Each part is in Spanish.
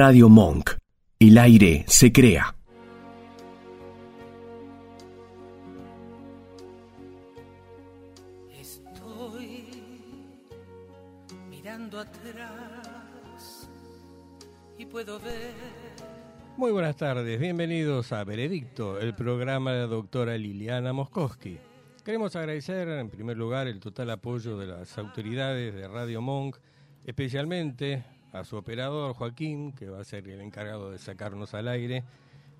Radio Monk. El aire se crea. Estoy mirando atrás y puedo ver. Muy buenas tardes, bienvenidos a Veredicto, el programa de la doctora Liliana Moskowski. Queremos agradecer en primer lugar el total apoyo de las autoridades de Radio Monk, especialmente a su operador Joaquín, que va a ser el encargado de sacarnos al aire,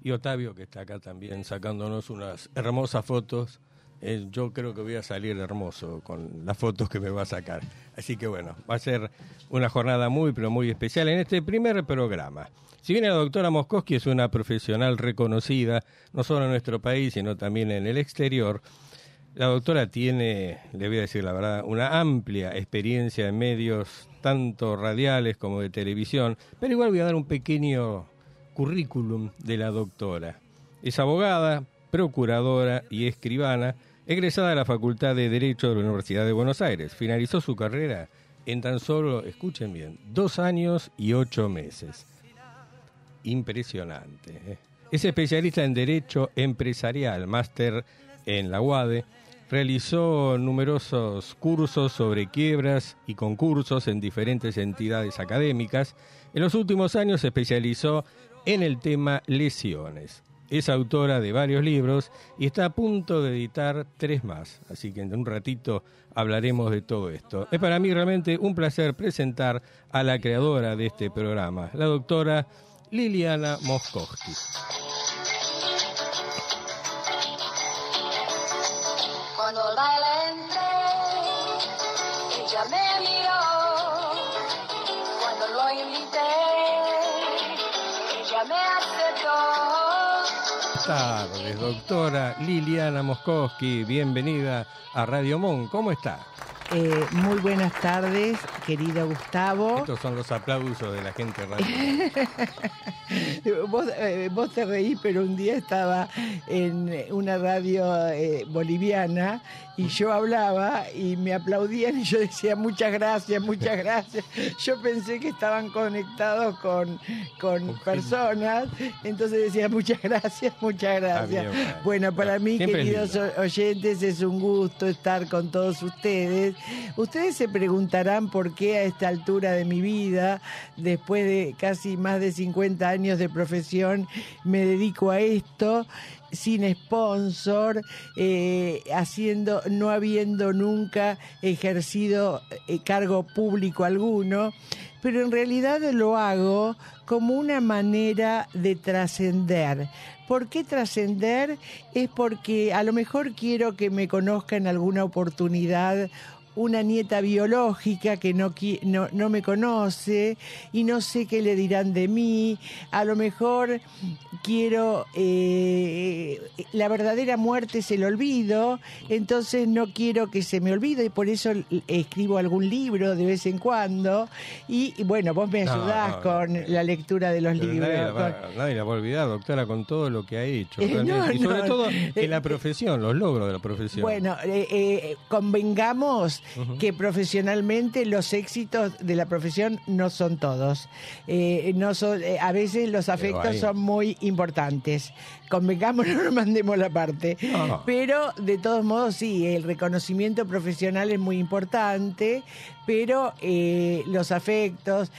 y Otavio, que está acá también sacándonos unas hermosas fotos. Eh, yo creo que voy a salir hermoso con las fotos que me va a sacar. Así que bueno, va a ser una jornada muy, pero muy especial en este primer programa. Si bien la doctora Moskowski es una profesional reconocida, no solo en nuestro país, sino también en el exterior, la doctora tiene, le voy a decir la verdad, una amplia experiencia en medios, tanto radiales como de televisión, pero igual voy a dar un pequeño currículum de la doctora. Es abogada, procuradora y escribana, egresada de la Facultad de Derecho de la Universidad de Buenos Aires. Finalizó su carrera en tan solo, escuchen bien, dos años y ocho meses. Impresionante. ¿eh? Es especialista en Derecho Empresarial, máster en la UADE. Realizó numerosos cursos sobre quiebras y concursos en diferentes entidades académicas. En los últimos años se especializó en el tema lesiones. Es autora de varios libros y está a punto de editar tres más, así que en un ratito hablaremos de todo esto. Es para mí realmente un placer presentar a la creadora de este programa, la doctora Liliana Moskowski. Cuando al baile entré, ella me miró. Cuando lo invité, ella me aceptó. tardes, doctora Liliana Moskowski. Bienvenida a Radio Mon. ¿Cómo está? Eh, muy buenas tardes, querido Gustavo. Estos son los aplausos de la gente radio. Vos, eh, vos te reí, pero un día estaba en una radio eh, boliviana y yo hablaba y me aplaudían y yo decía muchas gracias, muchas gracias. Yo pensé que estaban conectados con, con personas, entonces decía muchas gracias, muchas gracias. bien, bueno. Para mí, Siempre queridos oyentes, es un gusto estar con todos ustedes. Ustedes se preguntarán por qué a esta altura de mi vida, después de casi más de 50 años de profesión, me dedico a esto sin sponsor, eh, haciendo, no habiendo nunca ejercido eh, cargo público alguno, pero en realidad lo hago como una manera de trascender. ¿Por qué trascender? Es porque a lo mejor quiero que me conozca en alguna oportunidad una nieta biológica que no, no, no me conoce y no sé qué le dirán de mí. A lo mejor quiero eh, la verdadera muerte es el olvido, entonces no quiero que se me olvide y por eso escribo algún libro de vez en cuando. Y, y bueno, vos me ayudás no, con la lectura de los libros. nadie, la con- va, nadie la va a olvidar, doctora, con todo lo que ha hecho. Eh, y sobre todo eh, en la profesión, los logros de la profesión. Bueno, eh, que profesionalmente los éxitos de la profesión no son todos. Eh, no son, eh, a veces los afectos son muy importantes. Convengamos, no nos mandemos la parte. No. Pero de todos modos, sí, el reconocimiento profesional es muy importante, pero eh, los afectos,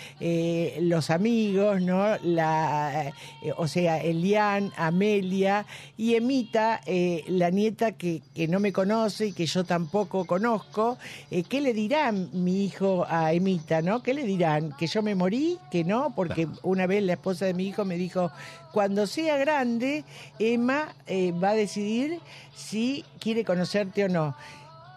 los amigos, ¿no? La, o sea, Elian, Amelia y Emita, la nieta que, que no me conoce y que yo tampoco conozco, eh, ¿qué le dirán mi hijo a Emita, no? ¿Qué le dirán? ¿Que yo me morí? ¿Que no? Porque una vez la esposa de mi hijo me dijo, cuando sea grande, Emma eh, va a decidir si quiere conocerte o no.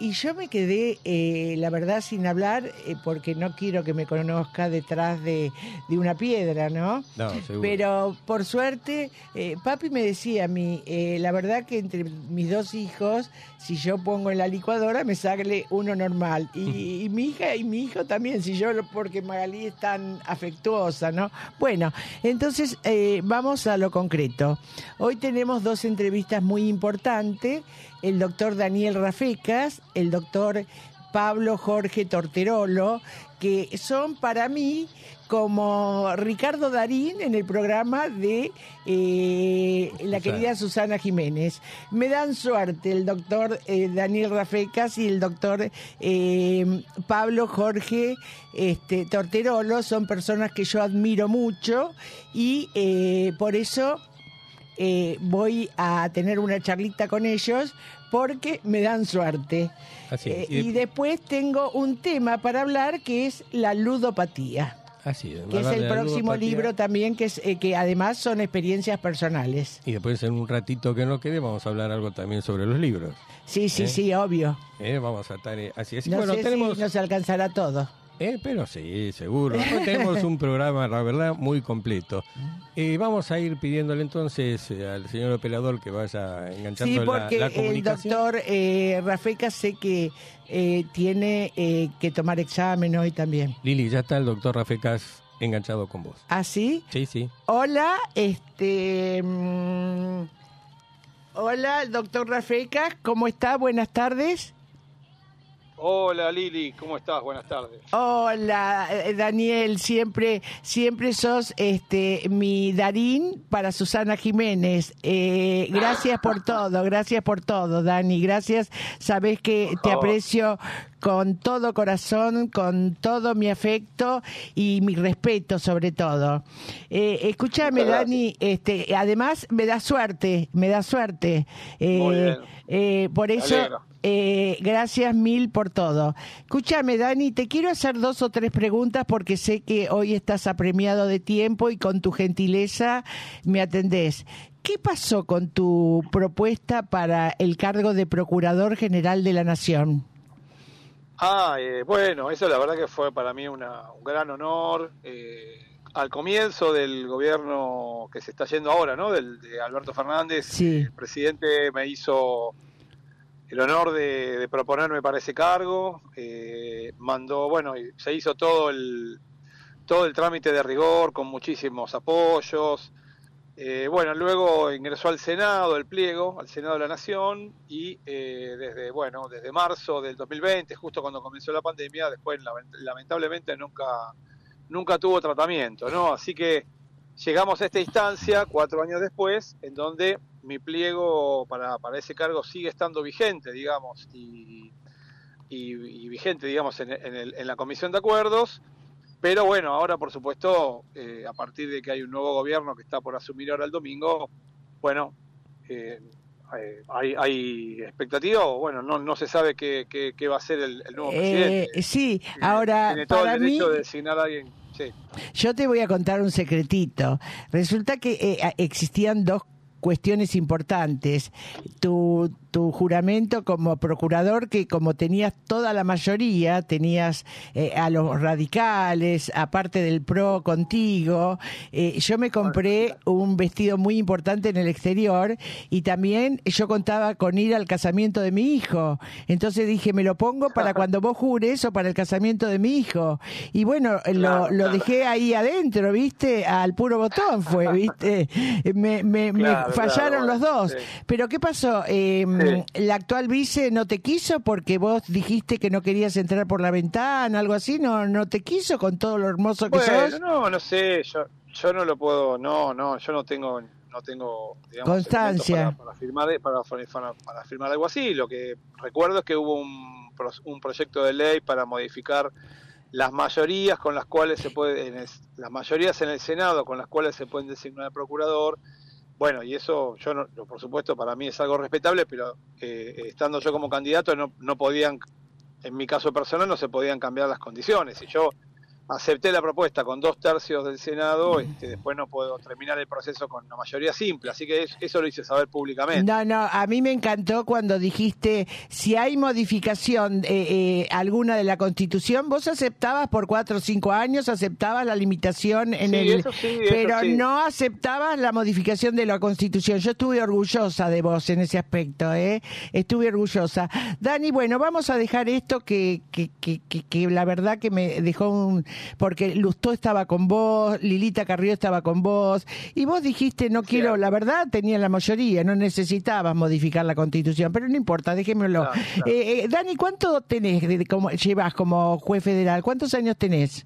Y yo me quedé, eh, la verdad, sin hablar, eh, porque no quiero que me conozca detrás de, de una piedra, ¿no? No, seguro. Pero por suerte, eh, papi me decía a mí, la verdad que entre mis dos hijos, si yo pongo en la licuadora, me sale uno normal. Y, y mi hija y mi hijo también, si yo, lo- porque Magalí es tan afectuosa, ¿no? Bueno, entonces vamos a lo concreto. Hoy tenemos dos entrevistas muy importantes. El doctor Daniel Rafecas, el doctor Pablo Jorge Torterolo, que son para mí como Ricardo Darín en el programa de eh, la querida Susana Jiménez. Me dan suerte el doctor eh, Daniel Rafecas y el doctor eh, Pablo Jorge este, Torterolo. Son personas que yo admiro mucho y por eso eh, voy a tener una charlita con ellos porque me dan suerte. Así es. Eh, Y de- y después tengo un tema para hablar que es la ludopatía, Así es. que es el próximo libro también, que, es, eh, que además son experiencias personales. Y después en un ratito que no quede vamos a hablar algo también sobre los libros. Sí, sí, ¿Eh? sí, obvio. ¿eh? Vamos a estar así. así No bueno, sé tenemos... si nos alcanzará todo. Eh, pero sí, seguro. Hoy tenemos un programa, la verdad, muy completo. Eh, vamos a ir pidiéndole entonces eh, al señor operador que vaya enganchando Sí, la- porque la, el comunicación. doctor eh, Rafeca sé que eh, tiene eh, que tomar examen hoy también. Lili, ya está el doctor Rafecas enganchado con vos. ¿Ah, sí? Sí, sí. Hola, este... mm, hola, doctor Rafeca, ¿cómo está? Buenas tardes. Hola Lili, ¿cómo estás? Buenas tardes. Hola, eh, Daniel, siempre, siempre sos este mi Darín para Susana Jiménez. Eh, gracias por todo, gracias por todo, Dani. Gracias, sabes que te aprecio con todo corazón, con todo mi afecto y mi respeto sobre todo. Eh, escúchame, Dani, este, además me da suerte, me da suerte. Eh, Muy bien. eh, por eso. Eh, gracias mil por todo. Escúchame, Dani, te quiero hacer dos o tres preguntas porque sé que hoy estás apremiado de tiempo y con tu gentileza me atendés. ¿Qué pasó con tu propuesta para el cargo de Procurador General de la Nación? Ah, eh, bueno, eso la verdad que fue para mí una- un gran honor. eh, al comienzo del gobierno que se está yendo ahora, ¿no? Del, de Alberto Fernández, Sí. el presidente me hizo el honor de, proponerme para ese cargo. eh, mandó, bueno, se hizo todo el todo el trámite de rigor con muchísimos apoyos. Eh, bueno, luego ingresó al Senado el pliego, al Senado de la Nación, y eh, desde bueno, desde marzo del 2020, justo cuando comenzó la pandemia, después lament- lamentablemente nunca nunca tuvo tratamiento, ¿no? Así que llegamos a esta instancia cuatro años después, en donde mi pliego para, para ese cargo sigue estando vigente, digamos, y, y- y vigente, digamos, en, en el- en la comisión de acuerdos. Pero bueno, ahora por supuesto, eh, a partir de que hay un nuevo gobierno que está por asumir ahora el domingo, bueno, eh, eh, hay, hay expectativa o bueno, no, no se sabe qué, qué- qué va a ser el, el nuevo Eh, presidente. sí, ahora tiene todo para el mí derecho de designar a alguien. Sí. Yo te voy a contar un secretito. Resulta que eh, existían dos cuestiones importantes. Tu, tu juramento como procurador, que como tenías toda la mayoría, tenías eh, a los radicales, aparte del PRO contigo, eh, yo me compré un vestido muy importante en el exterior y también yo contaba con ir al casamiento de mi hijo. Entonces dije, me lo pongo para cuando vos jures o para el casamiento de mi hijo. Y bueno, lo, dejé ahí adentro, ¿viste? Al puro botón fue, ¿viste? Me, me- me Claro, fallaron claro, los dos. sí. Pero ¿qué pasó? Eh, ¿La actual vice no te quiso porque vos dijiste que no querías entrar por la ventana, algo así? ¿No, no te quiso con todo lo hermoso que Bueno, sos? no, no sé, yo, yo no lo puedo, no, no, yo no tengo, no tengo, digamos, Constancia. Para, para firmar, para, para, para firmar algo así. Lo que recuerdo es que hubo un, un proyecto de ley para modificar las mayorías con las cuales se puede, en el- las mayorías en el Senado con las cuales se pueden designar al procurador. Bueno, y eso, yo no, por supuesto, para mí es algo respetable, pero eh, estando yo como candidato no, no podían, en mi caso personal, no se podían cambiar las condiciones. Y yo acepté la propuesta con dos tercios del Senado, este, después no puedo terminar el proceso con la mayoría simple, así que es- eso lo hice saber públicamente. No, no, a mí me encantó cuando dijiste, si hay modificación eh, eh, alguna de la Constitución, vos aceptabas por cuatro o cinco años, aceptabas la limitación en Sí, el... eso sí, eso pero sí. no aceptabas la modificación de la Constitución. Yo estuve orgullosa de vos en ese aspecto, ¿eh? Estuve orgullosa. Dani, bueno, vamos a dejar esto que, que, que, que- que la verdad que me dejó un porque Lustó estaba con vos, Lilita Carrió estaba con vos, y vos dijiste, no quiero, la verdad, tenía la mayoría, no necesitabas modificar la constitución, pero no importa. Claro, claro. Eh, eh, Dani, ¿cuánto tenés, de- como, llevas como juez federal? ¿Cuántos años tenés?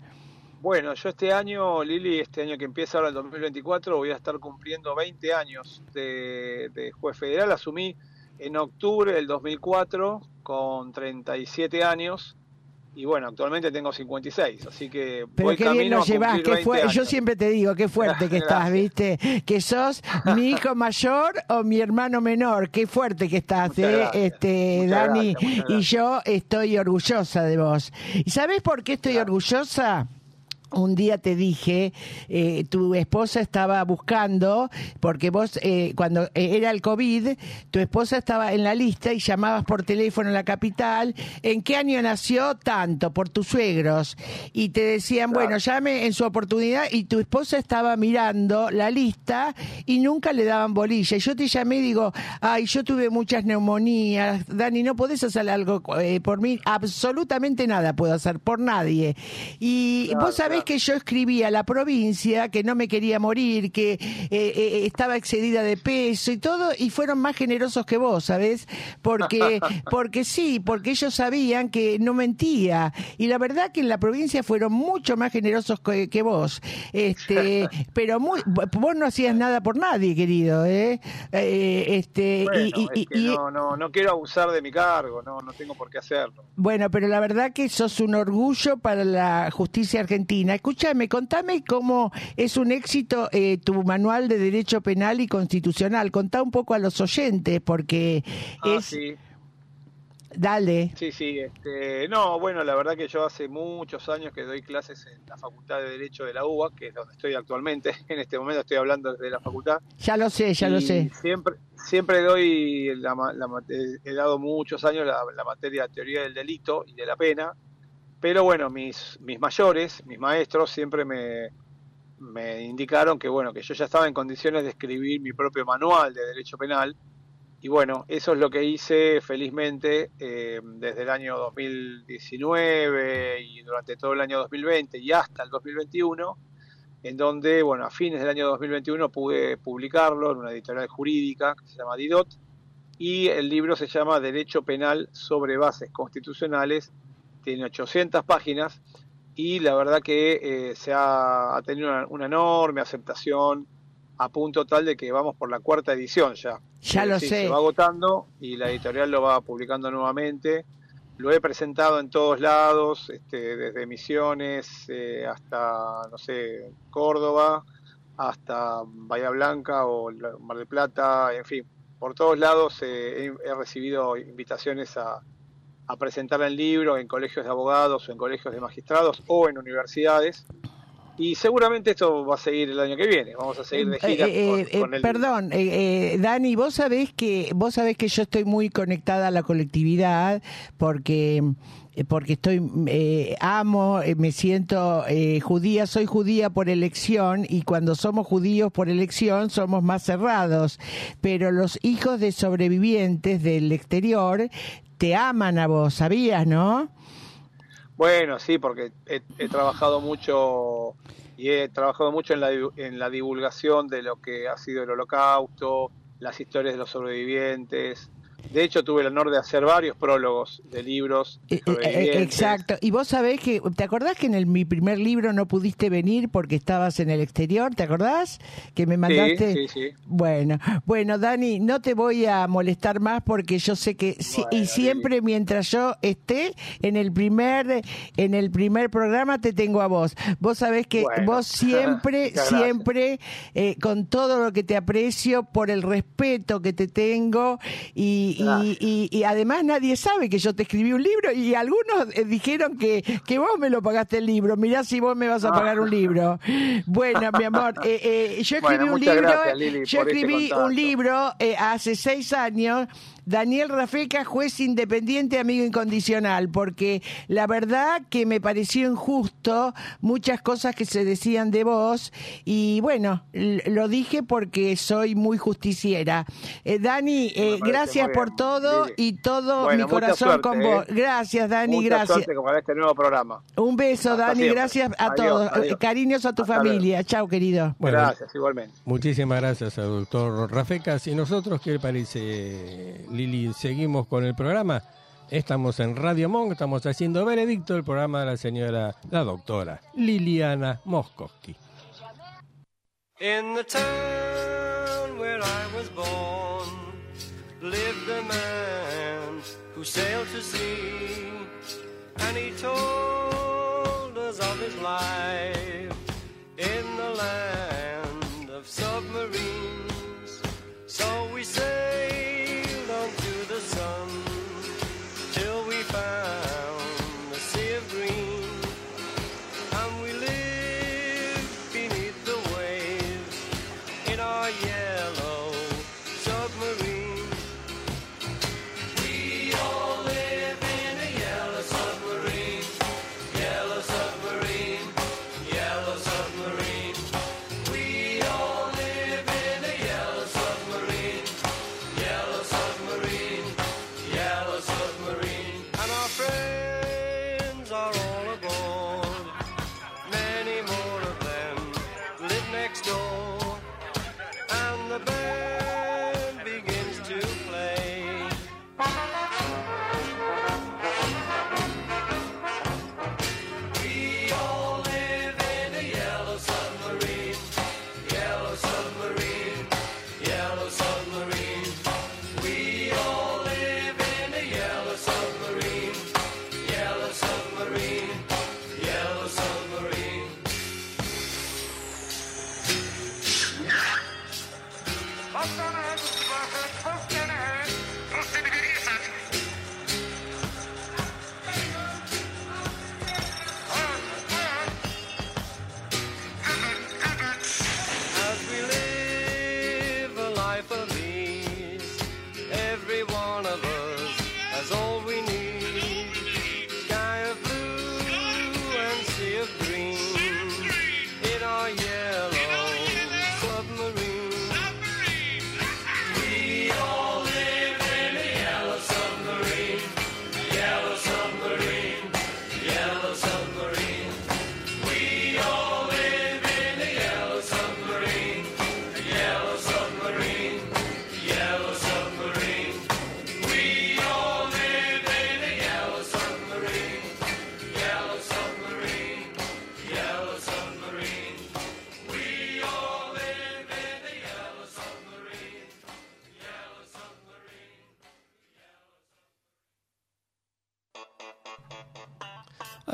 Bueno, yo este año, Lili, este año que empieza ahora el 2024, voy a estar cumpliendo 20 años de, de juez federal. Asumí en octubre del 2004 con 37 años y bueno, actualmente tengo 56, así que Pero voy qué bien lo llevas, 20 fue, yo años. siempre te digo, qué fuerte que estás. ¿viste? Que sos mi hijo mayor o mi hermano menor, qué fuerte que estás, ¿eh? este, muchas Dani, gracias, y yo estoy orgullosa de vos. ¿Y sabés por qué estoy Claro. orgullosa? Un día te dije, eh, tu esposa estaba buscando, porque vos, eh, cuando era el COVID, tu esposa estaba en la lista y llamabas por teléfono a la capital, ¿en qué año nació? Tanto, por tus suegros. Y te decían, Claro. bueno, llame en su oportunidad, y tu esposa estaba mirando la lista y nunca le daban bolilla. Y yo te llamé y digo, ay, yo tuve muchas neumonías, Dani, ¿no podés hacer algo eh, por mí? Absolutamente nada puedo hacer por nadie. Y Claro, vos sabés. Que yo escribí a la provincia que no me quería morir, que eh, eh, estaba excedida de peso y todo, y fueron más generosos que vos, ¿sabés? Porque, porque sí, porque ellos sabían que no mentía. Y la verdad que en la provincia fueron mucho más generosos que, que vos. Este, pero muy, vos no hacías nada por nadie, querido, ¿eh? Eh, este, Bueno, y, y- es y- que y- no, no, no quiero abusar de mi cargo, no, no tengo por qué hacerlo. Bueno, pero la verdad que sos un orgullo para la justicia argentina. Escúchame, contame cómo es un éxito eh, tu manual de Derecho Penal y Constitucional. Contá un poco a los oyentes, porque Ah, es... sí. Dale. Sí, sí, este, no, bueno, la verdad que yo hace muchos años que doy clases en la Facultad de Derecho de la UBA, que es donde estoy actualmente, en este momento estoy hablando desde la facultad. Ya lo sé, ya lo sé. Siempre, siempre doy, la, la he dado muchos años la, la materia de teoría del delito y de la pena, pero bueno, mis, mayores, mis maestros siempre me, me indicaron que bueno, que yo ya estaba en condiciones de escribir mi propio manual de derecho penal, y bueno, eso es lo que hice felizmente eh, desde el año 2019 y durante todo el año 2020 y hasta el 2021, en donde, bueno, a fines del año 2021 pude publicarlo en una editorial jurídica que se llama Didot, y el libro se llama Derecho Penal sobre Bases Constitucionales, tiene 800 páginas, y la verdad que eh, se ha, ha tenido una, una enorme aceptación a punto tal de que vamos por la cuarta edición ya. Ya Es lo decir, sé. Se va agotando y la editorial lo va publicando nuevamente. Lo he presentado en todos lados, este, desde Misiones eh, hasta, no sé, Córdoba, hasta Bahía Blanca o Mar del Plata, en fin, por todos lados eh, he, he recibido invitaciones a, a presentar el libro en colegios de abogados o en colegios de magistrados o en universidades. Y seguramente esto va a seguir el año que viene. Vamos a seguir de Eh, gira eh, con, eh, con el perdón, eh, eh, Dani, vos sabés que vos sabés que yo estoy muy conectada a la colectividad porque porque estoy eh, amo, eh, me siento eh, judía, soy judía por elección y cuando somos judíos por elección somos más cerrados, pero los hijos de sobrevivientes del exterior te aman a vos, ¿sabías, no? Bueno, sí, porque he, trabajado mucho y he trabajado mucho en la, en la divulgación de lo que ha sido el holocausto, las historias de los sobrevivientes. De hecho, tuve el honor de hacer varios prólogos de libros Eh, eh. Exacto. Y vos sabés que, ¿te acordás que en el, mi primer libro no pudiste venir porque estabas en el exterior? ¿Te acordás? Que me mandaste. Sí, sí, sí. Bueno, bueno, Dani, no te voy a molestar más porque yo sé que si- Bueno, y siempre mientras yo esté en el primer en el primer programa te tengo a vos. Vos sabés que Bueno. vos siempre siempre eh, con todo lo que te aprecio por el respeto que te tengo y, y, y- y además nadie sabe que yo te escribí un libro y algunos eh, dijeron que, que vos me lo pagaste el libro. Mirá si vos me vas a Ah. pagar un libro. Bueno, mi amor, eh, eh, yo escribí Bueno, un libro, gracias, Lili, yo este escribí un libro eh, hace seis años Daniel Rafeca, juez independiente, amigo incondicional, porque la verdad que me pareció injusto muchas cosas que se decían de vos y bueno, lo dije porque soy muy justiciera. Eh, Dani, eh, gracias por todo y todo Bueno, mi corazón suerte, con ¿eh? vos. Gracias, Dani, Mucha gracias. suerte con este nuevo programa. Un beso, Hasta Dani, siempre. gracias a Adiós, todos. adiós. Cariños a tu Hasta familia. Chao, querido. Bueno, Gracias, igualmente. Muchísimas gracias al doctor Rafecas. ¿Y nosotros qué le parece, Lili? ¿Seguimos con el programa? Estamos en Radio Monk, estamos haciendo Veredicto, el programa de la señora, la doctora Liliana Moskowski. In the town where I was born lived a man who sailed to sea, and he told us of his life in the land of submarines. All we need.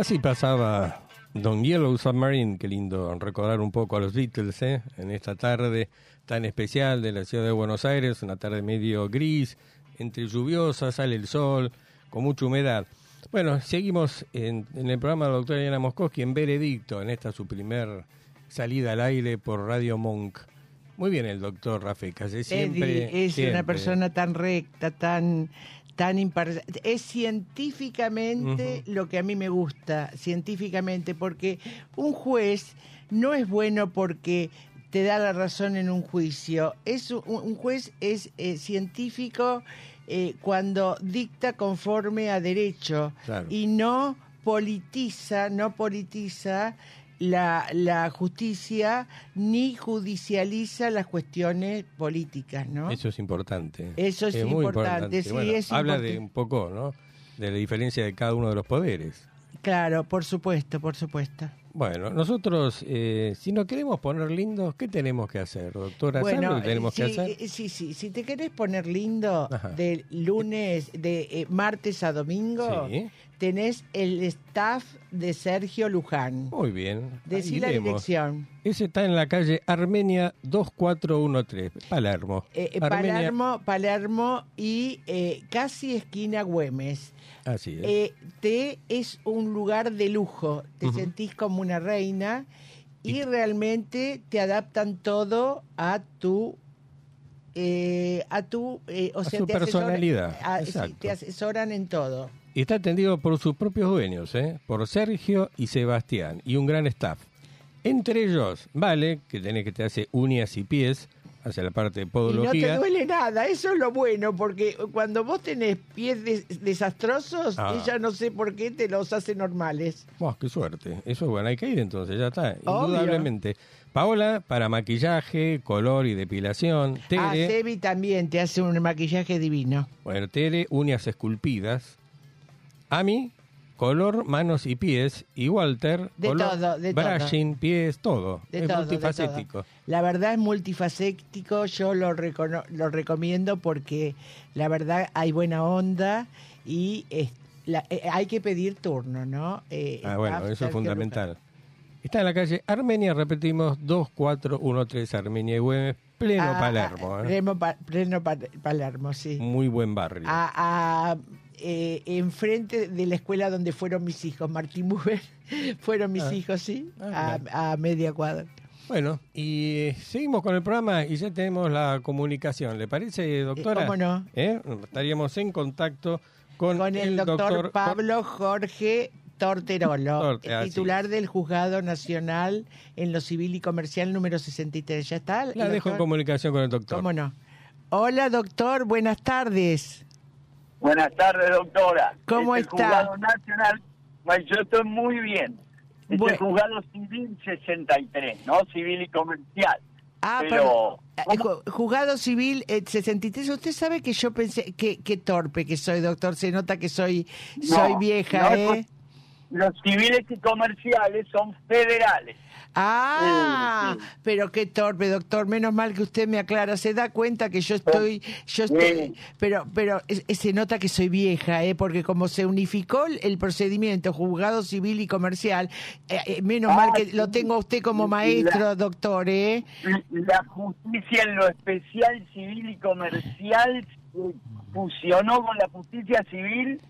Así pasaba Don Yellow Submarine, qué lindo recordar un poco a los Beatles ¿eh? en esta tarde tan especial de la ciudad de Buenos Aires, una tarde medio gris, entre lluviosa, sale el sol, con mucha humedad. Bueno, seguimos en, en el programa de la doctora Diana Moskowski en Veredicto, en esta su primer salida al aire por Radio Monk. Muy bien el doctor Rafecas, es siempre... Eddie es una persona tan recta, tan tan imparcial. Es científicamente lo que a mí me gusta, científicamente, porque un juez no es bueno porque te da la razón en un juicio. Es un, un juez es eh, científico eh, cuando dicta conforme a derecho Claro. y no politiza, no politiza la, la justicia ni judicializa las cuestiones políticas, ¿no? Eso es importante. Eso es muy importante, sí, Bueno, es habla importante. de un poco, ¿no? De la diferencia de cada uno de los poderes. Claro, por supuesto, por supuesto. Bueno, nosotros, eh, si nos queremos poner lindos, ¿qué tenemos que hacer, doctora? ¿Sabe lo que tenemos sí, que hacer? eh, sí, sí, si te querés poner lindo Ajá. de lunes, de eh, martes a domingo, Sí. Tenés el staff de Sergio Luján. Muy bien. Decí la dirección. Ese está en la calle Armenia 2413, Palermo. Eh, eh, Armenia- Palermo, Palermo y eh, casi esquina Güemes. Así es. Eh, te es un lugar de lujo, te sentís como una reina y, Y- realmente te adaptan todo a tu eh, a tu, eh, o A sea, su te asesoran- personalidad, a- sí, exacto. te asesoran en todo. Y está atendido por sus propios dueños, ¿eh? por Sergio y Sebastián, y un gran staff. Entre ellos, Vale, que tenés que te hace uñas y pies, hace la parte de Y no te podología. duele nada, eso es lo bueno, porque cuando vos tenés pies des- desastrosos, Ah. ella no sé por qué te los hace normales. Buah, qué suerte. Eso es bueno, hay que ir entonces, ya está. Obvio. Indudablemente. Paola, para maquillaje, color y depilación. Ah, Tere, Sebi también te hace un maquillaje divino. bueno, Tere, uñas esculpidas. Ami, color, manos y pies. Y Walter, De color, todo, de todo. brushing, pies, todo. De es todo, de multifacético. todo. La verdad es multifacético, yo lo, recono- lo recomiendo porque la verdad hay buena onda y es- la- eh, hay que pedir turno, ¿no? Eh, Ah, bueno, eso es fundamental. Está en la calle Armenia, repetimos, 2413 Armenia y Güemes, pleno Ah, Palermo. ¿eh? Pleno, Pa- pleno Pa- Palermo, sí. Muy buen barrio. A, a, eh, enfrente de la escuela donde fueron mis hijos, Martín Buber, fueron mis Ah. hijos, sí, Ah, a, a media cuadra. Bueno, y eh, seguimos con el programa y ya tenemos la comunicación. ¿Le parece, doctora? cómo no. ¿Eh? Estaríamos en contacto con, Con el, doctor, Pablo Jorge Torterolo, Torte, titular del Juzgado Nacional en lo Civil y Comercial número 63. ¿Ya está? La dejo en doctor? comunicación con el doctor. ¿Cómo no? Hola, doctor, buenas tardes. Buenas tardes, doctora. ¿Cómo Este está? Juzgado Nacional, pues yo estoy muy bien. Este Bueno. juzgado civil 63, ¿no? Civil y comercial. Ah, Pero. ¿cómo? Eh, ju- Juzgado Civil eh, 63. Usted sabe que yo pensé, que, que torpe que soy, doctor. Se nota que soy, No, soy vieja, no, ¿eh? Los civiles y comerciales son federales. Ah, Sí, sí. pero qué torpe, doctor. Menos mal que usted me aclara. Se da cuenta que yo estoy, yo estoy, pero, pero se nota que soy vieja, ¿eh? Porque como se unificó el, procedimiento juzgado civil y comercial, eh, eh, menos Ah, mal que sí. lo tengo a usted como maestro, la- doctor, ¿eh? La justicia en lo especial civil y comercial se fusionó con la justicia civil,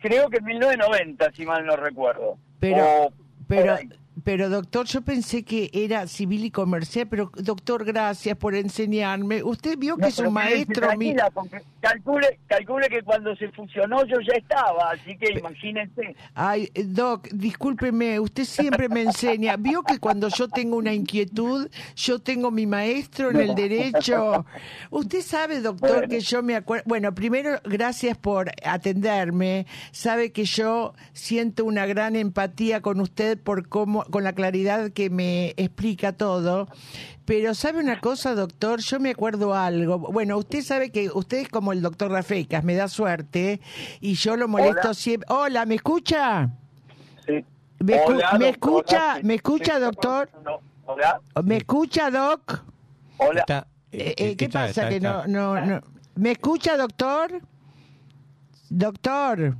creo que en 1990, si mal no recuerdo. Pero, O pero. Pero doctor, yo pensé que era civil y comercial, pero doctor, gracias por enseñarme. Usted vio que es un maestro mío. calcule, calcule que cuando se fusionó yo ya estaba, así que imagínense. Ay, Doc, discúlpeme, usted siempre me enseña. ¿Vio que cuando yo tengo una inquietud, yo tengo mi maestro en el derecho? Usted sabe, doctor, Bueno. que yo me acuerdo... Bueno, primero, gracias por atenderme. Sabe que yo siento una gran empatía con usted por cómo, con la claridad que me explica todo. Pero ¿sabe una cosa, doctor? Yo me acuerdo algo. Bueno, usted sabe que usted es como el doctor Rafecas, me da suerte, y yo lo molesto Hola. siempre. Hola, ¿me escucha? Sí. ¿Me, escu- Hola, ¿me doctora, escucha? sí, ¿Me escucha, doctor? no, Hola, ¿Me escucha, doc? hola. Está- Eh, eh, ¿Qué está- pasa? está- que no, no, no. ¿Me escucha, doctor? Doctor.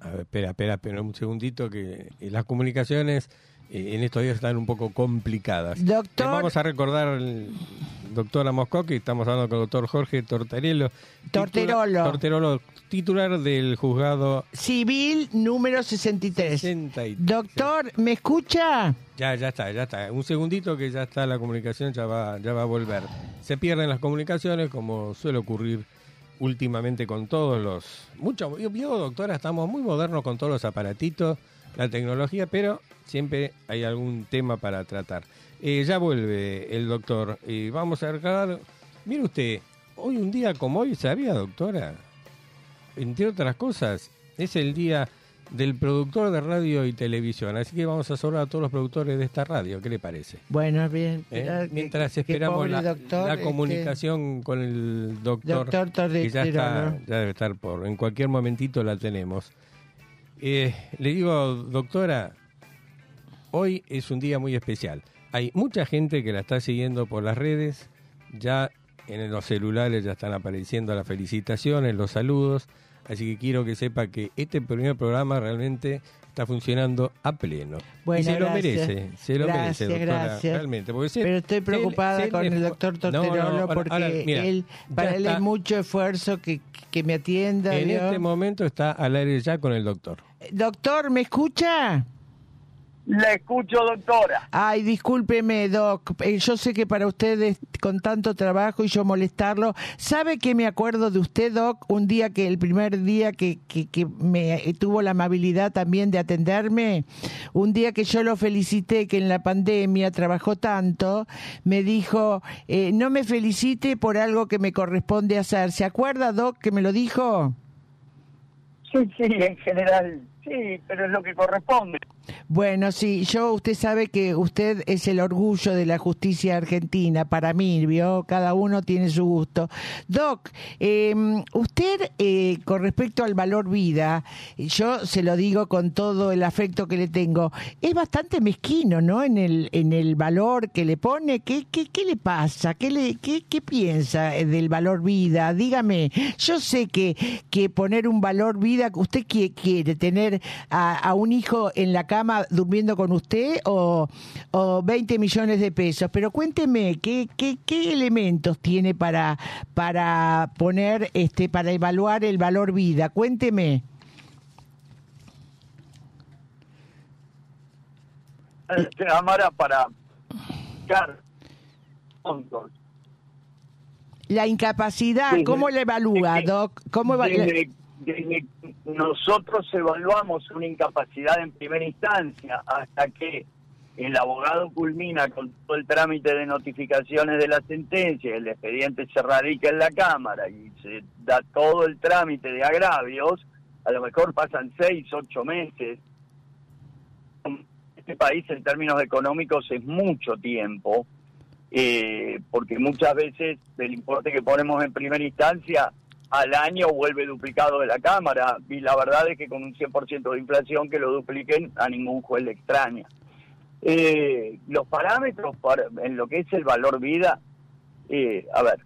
A ver, espera, espera, espera un segundito que eh, las comunicaciones en estos días están un poco complicadas. Doctor. Le vamos a recordar, doctora Mosco, que estamos hablando con el doctor Jorge Torterello. Torterolo. Torterolo, titular del juzgado Civil número 63. 63. Doctor, ¿me escucha? Ya, ya está, ya está. Un segundito que ya está la comunicación, ya va, ya va a volver. Se pierden las comunicaciones, como suele ocurrir últimamente con todos los... Mucho, yo, yo, doctora, estamos muy modernos con todos los aparatitos, la tecnología, pero siempre hay algún tema para tratar. Eh, ya vuelve el doctor. vamos a recordar... Mire usted, hoy un día como hoy, ¿sabía, doctora? Entre otras cosas, es el día del productor de radio y televisión. Así que vamos a saludar a todos los productores de esta radio. ¿Qué le parece? Bueno, bien. ¿Eh? Mientras que esperamos la, doctor, la este, comunicación con el doctor, Doctor que ya, está, ya debe estar por, en cualquier momentito la tenemos. Eh, le digo, doctora, hoy es un día muy especial. Hay mucha gente que la está siguiendo por las redes, ya en los celulares ya están apareciendo las felicitaciones, los saludos, así que quiero que sepa que este primer programa realmente está funcionando a pleno. Bueno, y se lo gracias. merece, se lo Gracias, merece, doctora, gracias. realmente. porque se- Pero estoy preocupada con el doctor No, no, Torterolo porque ahora, mira, él, para él está. es mucho esfuerzo que, que me atienda. En este momento está al aire ya con el doctor. Doctor, ¿me escucha? La escucho, doctora. Ay, discúlpeme, Doc. Eh, Yo sé que para ustedes, con tanto trabajo y yo molestarlo, ¿sabe que me acuerdo de usted, Doc? Un día que, el primer día que, que, que me eh, tuvo la amabilidad también de atenderme, un día que yo lo felicité, que en la pandemia trabajó tanto, me dijo, eh, no me felicite por algo que me corresponde hacer. ¿Se acuerda, Doc, que me lo dijo? Sí, sí, en general, sí, pero es lo que corresponde. Bueno, sí, yo, usted sabe que usted es el orgullo de la justicia argentina, para mí, ¿vio? Cada uno tiene su gusto. Doc, eh, usted, eh, con respecto al valor vida, yo se lo digo con todo el afecto que le tengo, es bastante mezquino, ¿no? En el, en el valor que le pone, ¿qué, qué, qué le pasa? ¿Qué, le, qué, ¿Qué piensa eh, del valor vida? Dígame, yo sé que, que poner un valor vida, ¿usted qué quiere? ¿Tener a, a un hijo en la cama durmiendo con usted o, o 20 millones de pesos? Pero cuénteme, ¿qué, qué, qué elementos tiene para, para poner, este, para evaluar el valor vida? Cuénteme. Amara para. La incapacidad, ¿cómo la evalúa. Doc? ¿Cómo eva- Desde, nosotros evaluamos una incapacidad en primera instancia hasta que el abogado culmina con todo el trámite de notificaciones de la sentencia, el expediente se radica en la Cámara y se da todo el trámite de agravios, a lo mejor pasan seis, ocho meses. Este país en términos económicos es mucho tiempo, eh, porque muchas veces el importe que ponemos en primera instancia al año vuelve duplicado de la Cámara y la verdad es que con un 100% de inflación que lo dupliquen a ningún juez le extraña. Eh, los parámetros para, en lo que es el valor vida, eh, a ver,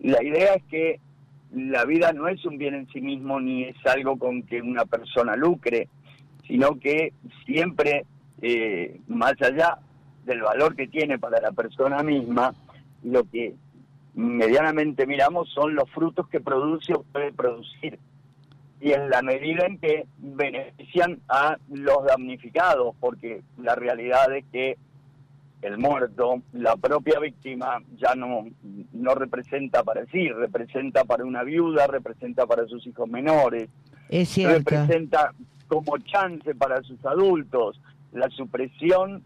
la idea es que la vida no es un bien en sí mismo ni es algo con que una persona lucre, sino que siempre, eh, más allá del valor que tiene para la persona misma, lo que medianamente miramos son los frutos que produce o puede producir y en la medida en que benefician a los damnificados, porque la realidad es que el muerto, la propia víctima, ya no, no representa para sí, representa para una viuda, representa para sus hijos menores, Es representa como chance para sus adultos. La supresión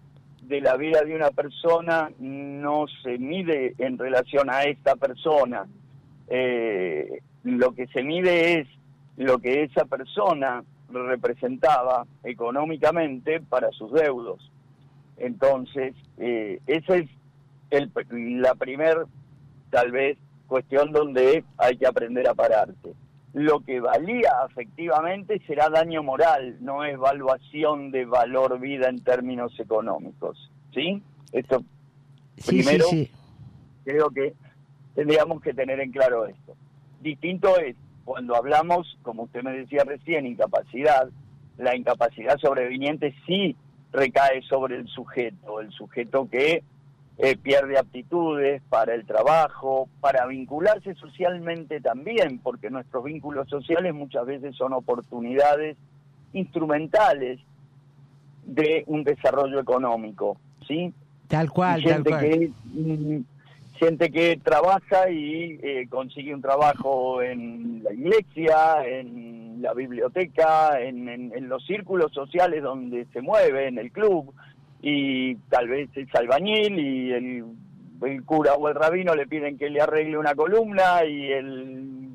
de la vida de una persona no se mide en relación a esta persona. Eh, lo que se mide es lo que esa persona representaba económicamente para sus deudos. Entonces, eh, esa es el, la primer, tal vez, cuestión donde hay que aprender a pararse. Lo que valía efectivamente será daño moral, no es evaluación de valor vida en términos económicos. ¿Sí? Esto Sí, primero- sí, sí. creo que tendríamos que tener en claro esto. Distinto es cuando hablamos, como usted me decía recién, incapacidad, la incapacidad sobreviniente sí recae sobre el sujeto, el sujeto que eh, pierde aptitudes para el trabajo, para vincularse socialmente también, porque nuestros vínculos sociales muchas veces son oportunidades instrumentales de un desarrollo económico, ¿sí? Tal cual, y tal gente cual. que mm, gente que trabaja y eh, consigue un trabajo en la iglesia, en la biblioteca, en, en- en los círculos sociales donde se mueve, en el club, y tal vez es albañil y el, el cura o el rabino le piden que le arregle una columna y el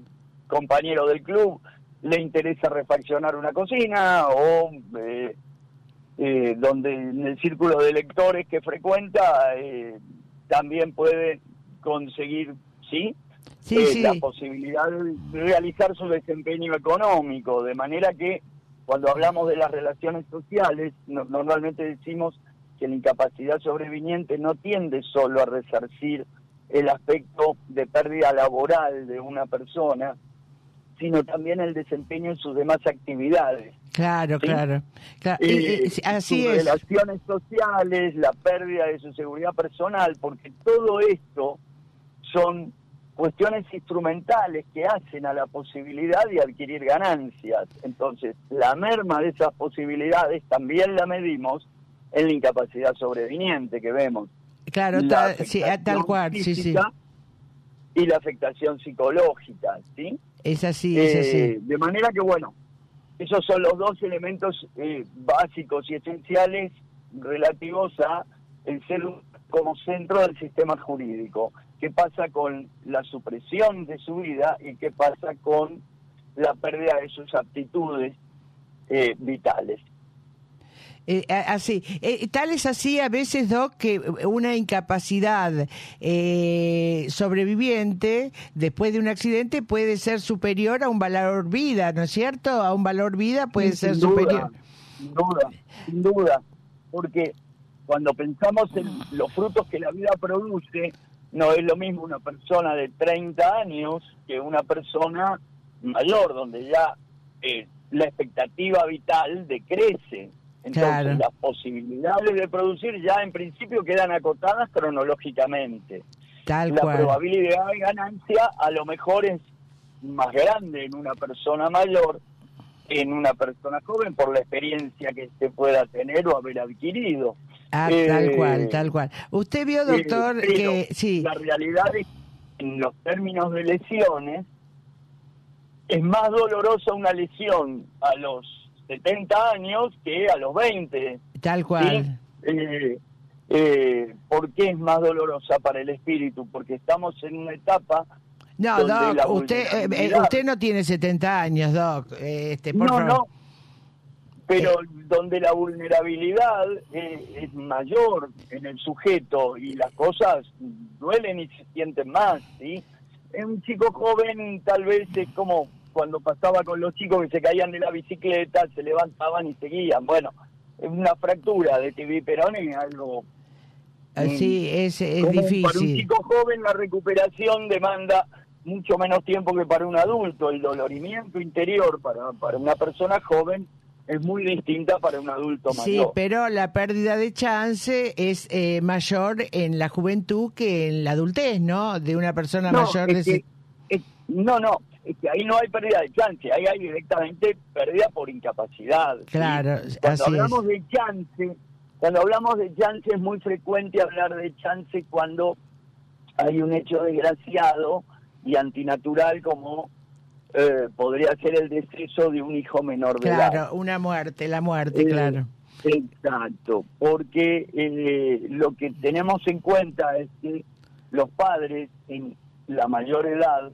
compañero del club le interesa refaccionar una cocina o eh, eh, donde en el círculo de lectores que frecuenta eh, también puede conseguir, ¿sí? Sí, Eh, sí. la posibilidad de realizar su desempeño económico, de manera que cuando hablamos de las relaciones sociales, no- normalmente decimos que la incapacidad sobreviniente no tiende solo a resarcir el aspecto de pérdida laboral de una persona, sino también el desempeño en sus demás actividades. Claro, ¿sí? claro. Claro, Eh, y- y- sí, así sus es. relaciones sociales, la pérdida de su seguridad personal, porque todo esto son cuestiones instrumentales que hacen a la posibilidad de adquirir ganancias. Entonces, la merma de esas posibilidades también la medimos en la incapacidad sobreviniente que vemos. Claro, La ta- sí, tal afectación cual, sí, sí. Y la afectación psicológica, ¿sí? Es así, es Eh, así. de manera que, bueno, esos son los dos elementos eh, básicos y esenciales relativos a el ser como centro del sistema jurídico. ¿Qué pasa con la supresión de su vida y qué pasa con la pérdida de sus aptitudes eh, vitales? Eh, así, Eh, tal es así a veces, Doc, que una incapacidad eh, sobreviviente después de un accidente puede ser superior a un valor vida, ¿no es cierto? A un valor vida puede Sí, ser sin duda, superior. Sin duda, sin duda, porque cuando pensamos en los frutos que la vida produce, no es lo mismo una persona de 30 años que una persona mayor, donde ya eh, la expectativa vital decrece. Entonces, Claro. las posibilidades de producir ya en principio quedan acotadas cronológicamente. Tal la cual. probabilidad de ganancia a lo mejor es más grande en una persona mayor que en una persona joven por la experiencia que se pueda tener o haber adquirido. Ah, Eh, tal cual, tal cual. Usted vio, Eh, doctor, que sí, La realidad es que en los términos de lesiones es más dolorosa una lesión a los 70 años que a los 20. tal ¿sí? cual. Eh, eh, ¿Por qué es más dolorosa para el espíritu? Porque estamos en una etapa No, Doc, usted, eh, eh, usted no tiene 70 años, Doc. Eh, Este, por no, favor. no, pero donde la vulnerabilidad eh, es mayor en el sujeto y las cosas duelen y se sienten más, ¿sí? Un chico joven tal vez es como cuando pasaba con los chicos que se caían de la bicicleta, se levantaban y seguían. Bueno, es una fractura de TV Perón es algo Ah, Sí, es, es común. Para un difícil. chico joven la recuperación demanda mucho menos tiempo que para un adulto. El dolorimiento interior para, para una persona joven es muy distinta para un adulto Sí, mayor. pero la pérdida de chance es eh, mayor en la juventud que en la adultez, ¿no? De una persona no, mayor de... que- es- no, no, es que ahí no hay pérdida de chance, ahí hay directamente pérdida por incapacidad. ¿sí? Claro, Cuando así hablamos es. de chance, cuando hablamos de chance es muy frecuente hablar de chance cuando hay un hecho desgraciado y antinatural como eh, podría ser el deceso de un hijo menor de edad. Claro, una muerte, la muerte, Eh, claro. Exacto, porque eh, lo que tenemos en cuenta es que los padres en la mayor edad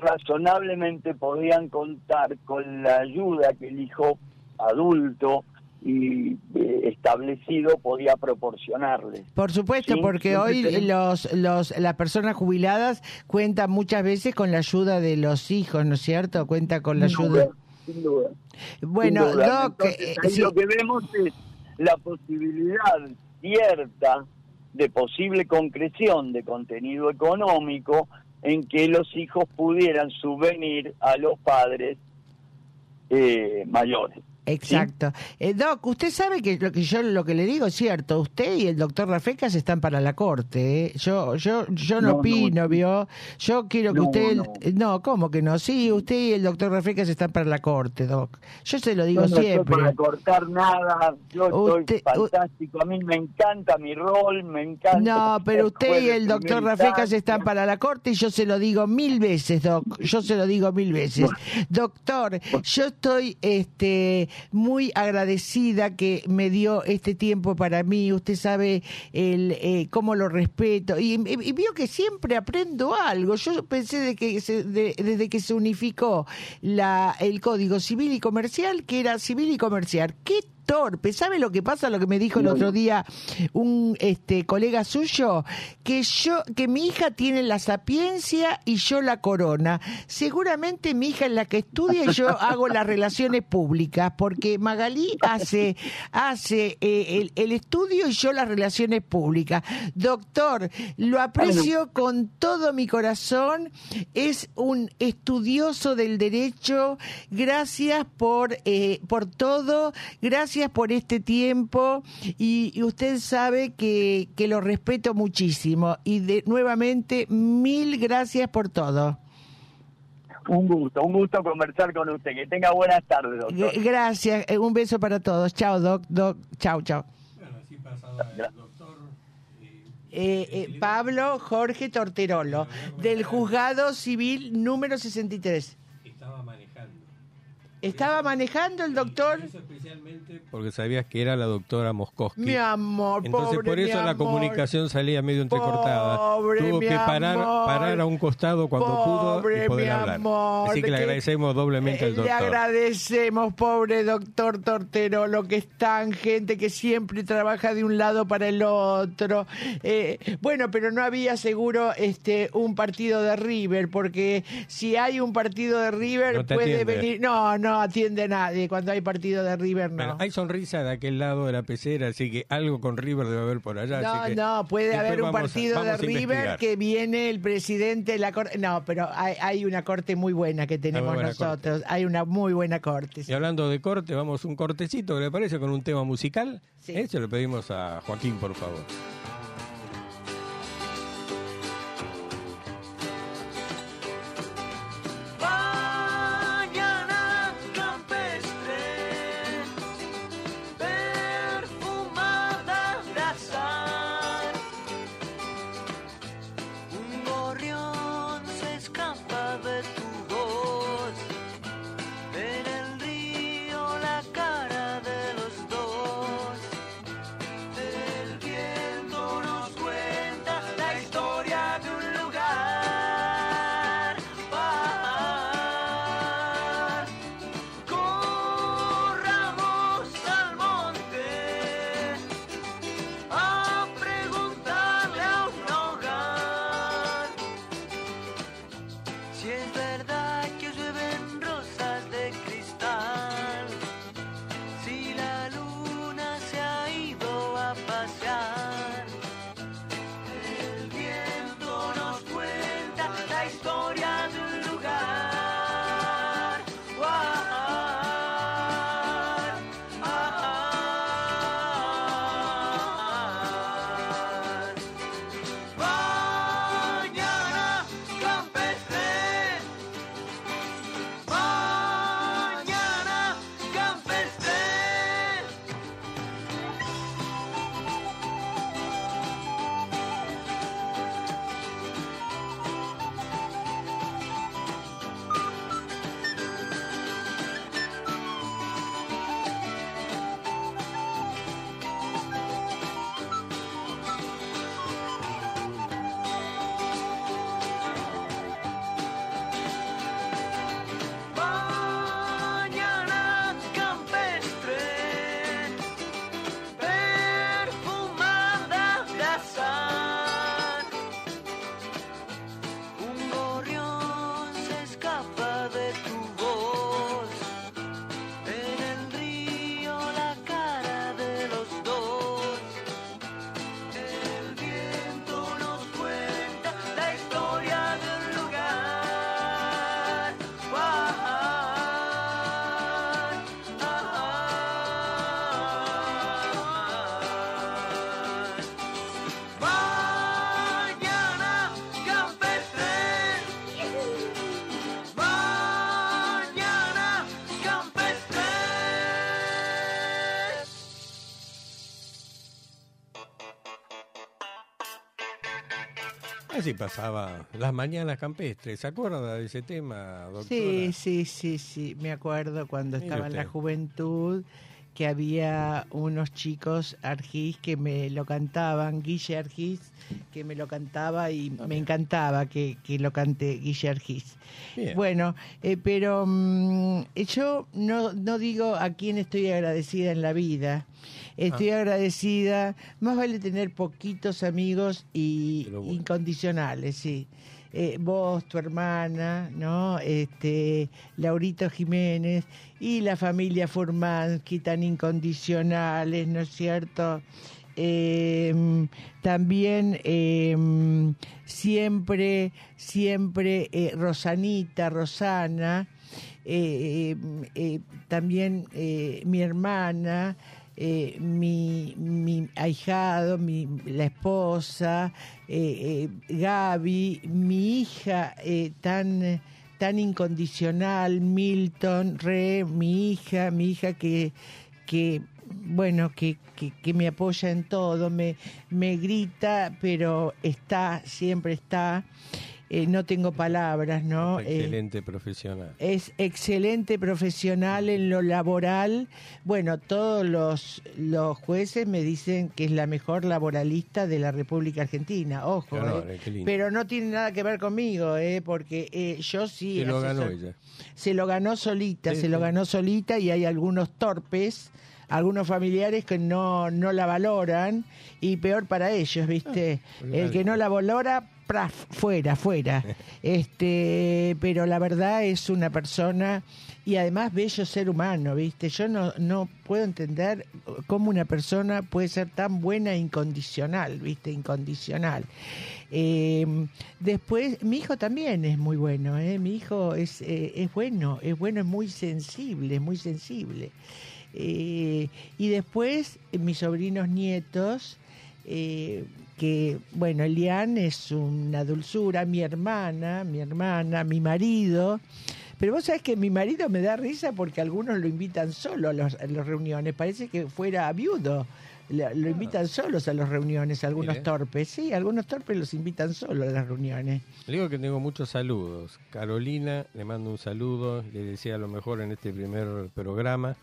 razonablemente podían contar con la ayuda que el hijo adulto y eh, establecido podía proporcionarles. Por supuesto, Sí, porque hoy los, los, las personas jubiladas cuentan muchas veces con la ayuda de los hijos, ¿no es cierto? Cuenta con la Sin ayuda. duda, sin duda. Bueno, Sin duda. Doc, Entonces, eh, ahí sí, lo que vemos es la posibilidad cierta de posible concreción de contenido económico en que los hijos pudieran subvenir a los padres eh, mayores. Exacto. Eh, Doc, usted sabe que lo que yo lo que le digo es cierto. Usted y el doctor Rafecas están para la corte. ¿eh? Yo yo yo no, No, no, opino, sí. ¿vio? Yo quiero que No, usted... no. no, ¿cómo que no? Sí, usted y el doctor Rafecas están para la corte, Doc. Yo se lo digo Yo no estoy siempre. para cortar nada, yo Usted- estoy fantástico, a mí me encanta mi rol, me encanta... No, pero usted y el doctor Rafecas están para la corte y yo se lo digo mil veces, Doc. Yo se lo digo mil veces. Doctor, yo estoy este, muy agradecida que me dio este tiempo para mí. Usted sabe el, eh, cómo lo respeto. Y, y- y vio que siempre aprendo algo. Yo pensé de que se- de- desde que se unificó la, el Código Civil y Comercial, que era civil y comercial. ¿Qué torpe. ¿Sabe lo que pasa? Lo que me dijo el otro día un este colega suyo, que yo, que mi hija tiene la sapiencia y yo la corona. Seguramente mi hija es la que estudia y yo hago las relaciones públicas, porque Magalí hace, hace eh, el, el estudio y yo las relaciones públicas. Doctor, lo aprecio con todo mi corazón. Es un estudioso del derecho. Gracias por, eh, por todo. Gracias gracias por este tiempo y, y usted sabe que, que lo respeto muchísimo. Y de, nuevamente, mil gracias por todo. Un gusto, un gusto conversar con usted. Que tenga buenas tardes, doctor. Gracias, eh, un beso para todos. Chao, Doc, Doc. Chao, chao. Bueno, así pasaba el doctor. Eh, eh, Pablo Jorge Torterolo, del juzgado civil número 63. Estaba manejando. ¿Estaba manejando el doctor? Eso especialmente porque sabías que era la doctora Moskowski. Mi amor, Entonces pobre por eso mi la amor. comunicación salía medio entrecortada. Pobre Tuvo mi que parar, amor. parar a un costado cuando pudo Pobre y poder mi hablar. amor, Así que le que- agradecemos doblemente al Eh, doctor. Le agradecemos, pobre doctor Torterolo, que es tan gente que siempre trabaja de un lado para el otro. Eh, bueno, pero no había seguro este un partido de River, porque si hay un partido de River No puede atiende. venir. No, no atiende a nadie. Cuando hay partido de River, no. Bueno, hay sonrisa de aquel lado de la pecera, así que algo con River debe haber por allá. No, así que no, puede haber un a- partido de River que viene el presidente de la corte. No, pero hay, hay una corte muy buena que tenemos buena nosotros. Hay una muy buena corte. Y hablando de corte, vamos un cortecito, ¿qué le parece? Con un tema musical. Sí. ¿Eh? Se lo pedimos a Joaquín, por favor. Así pasaba las mañanas campestres. ¿Se acuerda de ese tema, doctora? Sí, sí, sí, sí. Me acuerdo cuando Mire estaba en la juventud que había unos chicos Argís que me lo cantaban, Guille Argís, que me lo cantaba y me encantaba que, que lo cante Guille. Bien. Bueno, eh, pero mm, yo no, no digo a quién estoy agradecida en la vida. Estoy Ah. agradecida, más vale tener poquitos amigos y bueno. incondicionales, sí. Eh, vos, tu hermana, ¿no? Este, Laurito Jiménez y la familia Furmansky tan incondicionales, ¿no es cierto? Eh, también eh, siempre, siempre eh, Rosanita, Rosana, eh, eh, también mi hermana, eh, mi, mi ahijado, mi, la esposa, eh, eh, Gaby, mi hija tan, tan incondicional, Milton, Re, mi hija, mi hija que, que bueno, que, que, que me apoya en todo, me, me grita, pero está, siempre está. Eh, no tengo palabras, ¿no? Eh, Excelente profesional. es excelente profesional en lo laboral. Bueno, todos los, los jueces me dicen que es la mejor laboralista de la República Argentina. Ojo, ¿eh? pero no tiene nada que ver conmigo, ¿eh? porque yo sí. Se lo ganó ella. Se lo ganó solita, Sí, se lo ganó solita y hay algunos torpes. Algunos familiares que no, no la valoran y peor para ellos, ¿viste? Ah, El que no la valora, praf, fuera, fuera. este, pero la verdad es una persona y además bello ser humano, ¿viste? Yo no, no puedo entender cómo una persona puede ser tan buena e incondicional, ¿viste? Incondicional. Eh, después, mi hijo también es muy bueno, ¿eh? Mi hijo es, eh, es bueno, es bueno, es muy sensible, es muy sensible. Eh, y después, mis sobrinos nietos, eh, que, bueno, Elian es una dulzura, mi hermana, mi hermana, mi marido. Pero vos sabés que mi marido me da risa porque algunos lo invitan solo a, los- a las reuniones. Parece que fuera viudo. Lo, lo invitan solos a las reuniones, algunos Mire. torpes. Sí, algunos torpes los invitan solo a las reuniones. Le digo que tengo muchos saludos. Carolina, le mando un saludo, le desea lo mejor en este primer programa.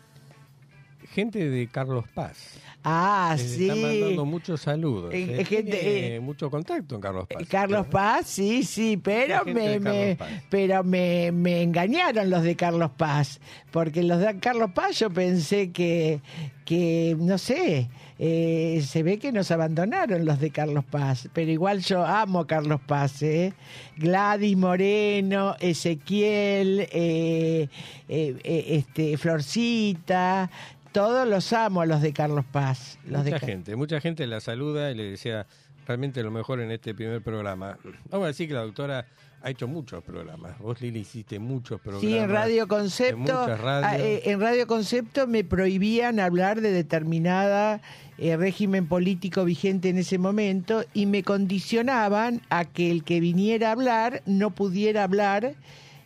Gente de Carlos Paz. Ah, Les sí. está mandando muchos saludos. Eh, eh. gente, Tiene eh, mucho contacto en Carlos Paz. Eh, Carlos Paz, sí, sí, pero gente me, pero me, me engañaron los de Carlos Paz, porque los de Carlos Paz yo pensé que, que no sé, eh, se ve que nos abandonaron los de Carlos Paz, pero igual yo amo a Carlos Paz, ¿eh? Gladys Moreno, Ezequiel, eh, eh, eh, este, Florcita, todos los amo a los de Carlos Paz. Los de mucha Ca- gente, mucha gente la saluda y le desea realmente lo mejor en este primer programa. Vamos a decir que la doctora ha hecho muchos programas. Vos, Lili, hiciste muchos programas. Sí, en Radio en Concepto, ah, eh, en Radio Concepto me prohibían hablar de determinada eh, régimen político vigente en ese momento y me condicionaban a que el que viniera a hablar no pudiera hablar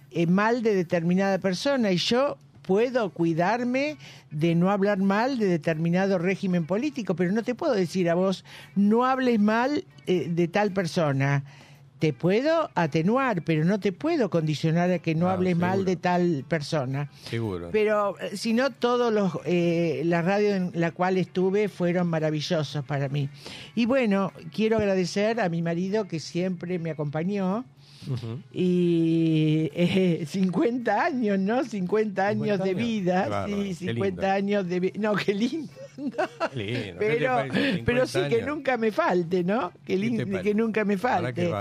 eh, mal de determinada persona y yo puedo cuidarme de no hablar mal de determinado régimen político, pero no te puedo decir a vos no hables mal eh, de tal persona. Te puedo atenuar, pero no te puedo condicionar a que no Ah, hables mal de tal persona. Seguro. Pero eh, si no, todos los eh, la radio en la cual estuve fueron maravillosos para mí. Y bueno, quiero agradecer a mi marido que siempre me acompañó. Ujú. Y eh, 50 años, ¿no? 50 años 50 de años. vida. Bárbaro, sí, qué 50 lindo. años de vida. No, qué lindo. No. Qué lindo. ¿Qué te Pero, pero 50 sí que nunca me falte, ¿no? Que, que nunca me falte.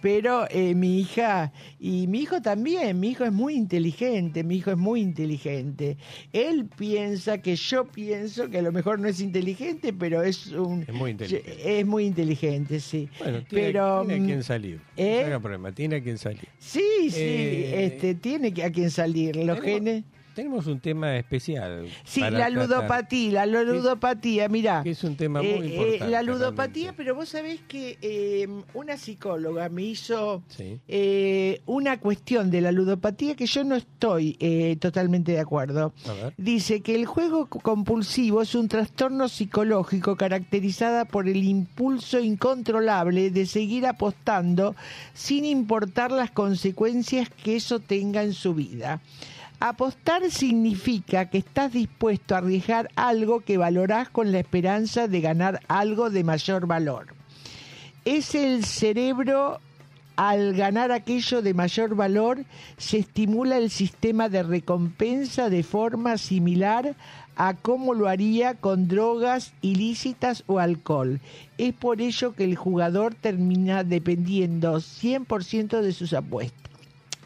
Pero eh, mi hija, y mi hijo también, mi hijo es muy inteligente, mi hijo es muy inteligente. Él piensa que yo pienso que a lo mejor no es inteligente, pero es un... Es muy inteligente. Es muy inteligente, sí. Bueno, tiene, pero, tiene a mm, quien salir. ¿eh? No haga problema, tiene a quien salir. Sí, sí, Eh, este, tiene que a quien salir. Los genes... Tenemos un tema especial. Sí, la ludopatía, la ludopatía, mira. que es un tema muy Eh, eh, importante. la ludopatía, realmente. pero vos sabés que eh, una psicóloga me hizo Sí. eh, una cuestión de la ludopatía que yo no estoy eh, totalmente de acuerdo. A ver. Dice que el juego compulsivo es un trastorno psicológico caracterizada por el impulso incontrolable de seguir apostando sin importar las consecuencias que eso tenga en su vida. Apostar significa que estás dispuesto a arriesgar algo que valorás con la esperanza de ganar algo de mayor valor. Es el cerebro al ganar aquello de mayor valor, se estimula el sistema de recompensa de forma similar a cómo lo haría con drogas ilícitas o alcohol. Es por ello que el jugador termina dependiendo 100% de sus apuestas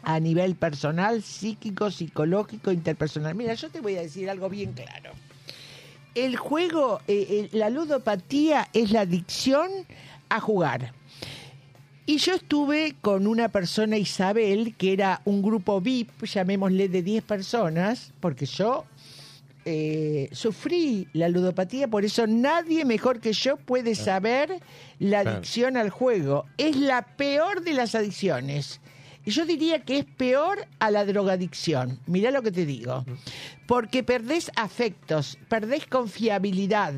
a nivel personal, psíquico, psicológico, interpersonal. Mira, yo te voy a decir algo bien claro. El juego, eh, eh, la ludopatía es la adicción a jugar. Y yo estuve con una persona, Isabel, que era un grupo VIP, llamémosle de 10 personas, porque yo eh, sufrí la ludopatía, por eso nadie mejor que yo puede saber la adicción al juego. Es la peor de las adicciones. Yo diría que es peor a la drogadicción. Mirá lo que te digo. Porque perdés afectos, perdés confiabilidad,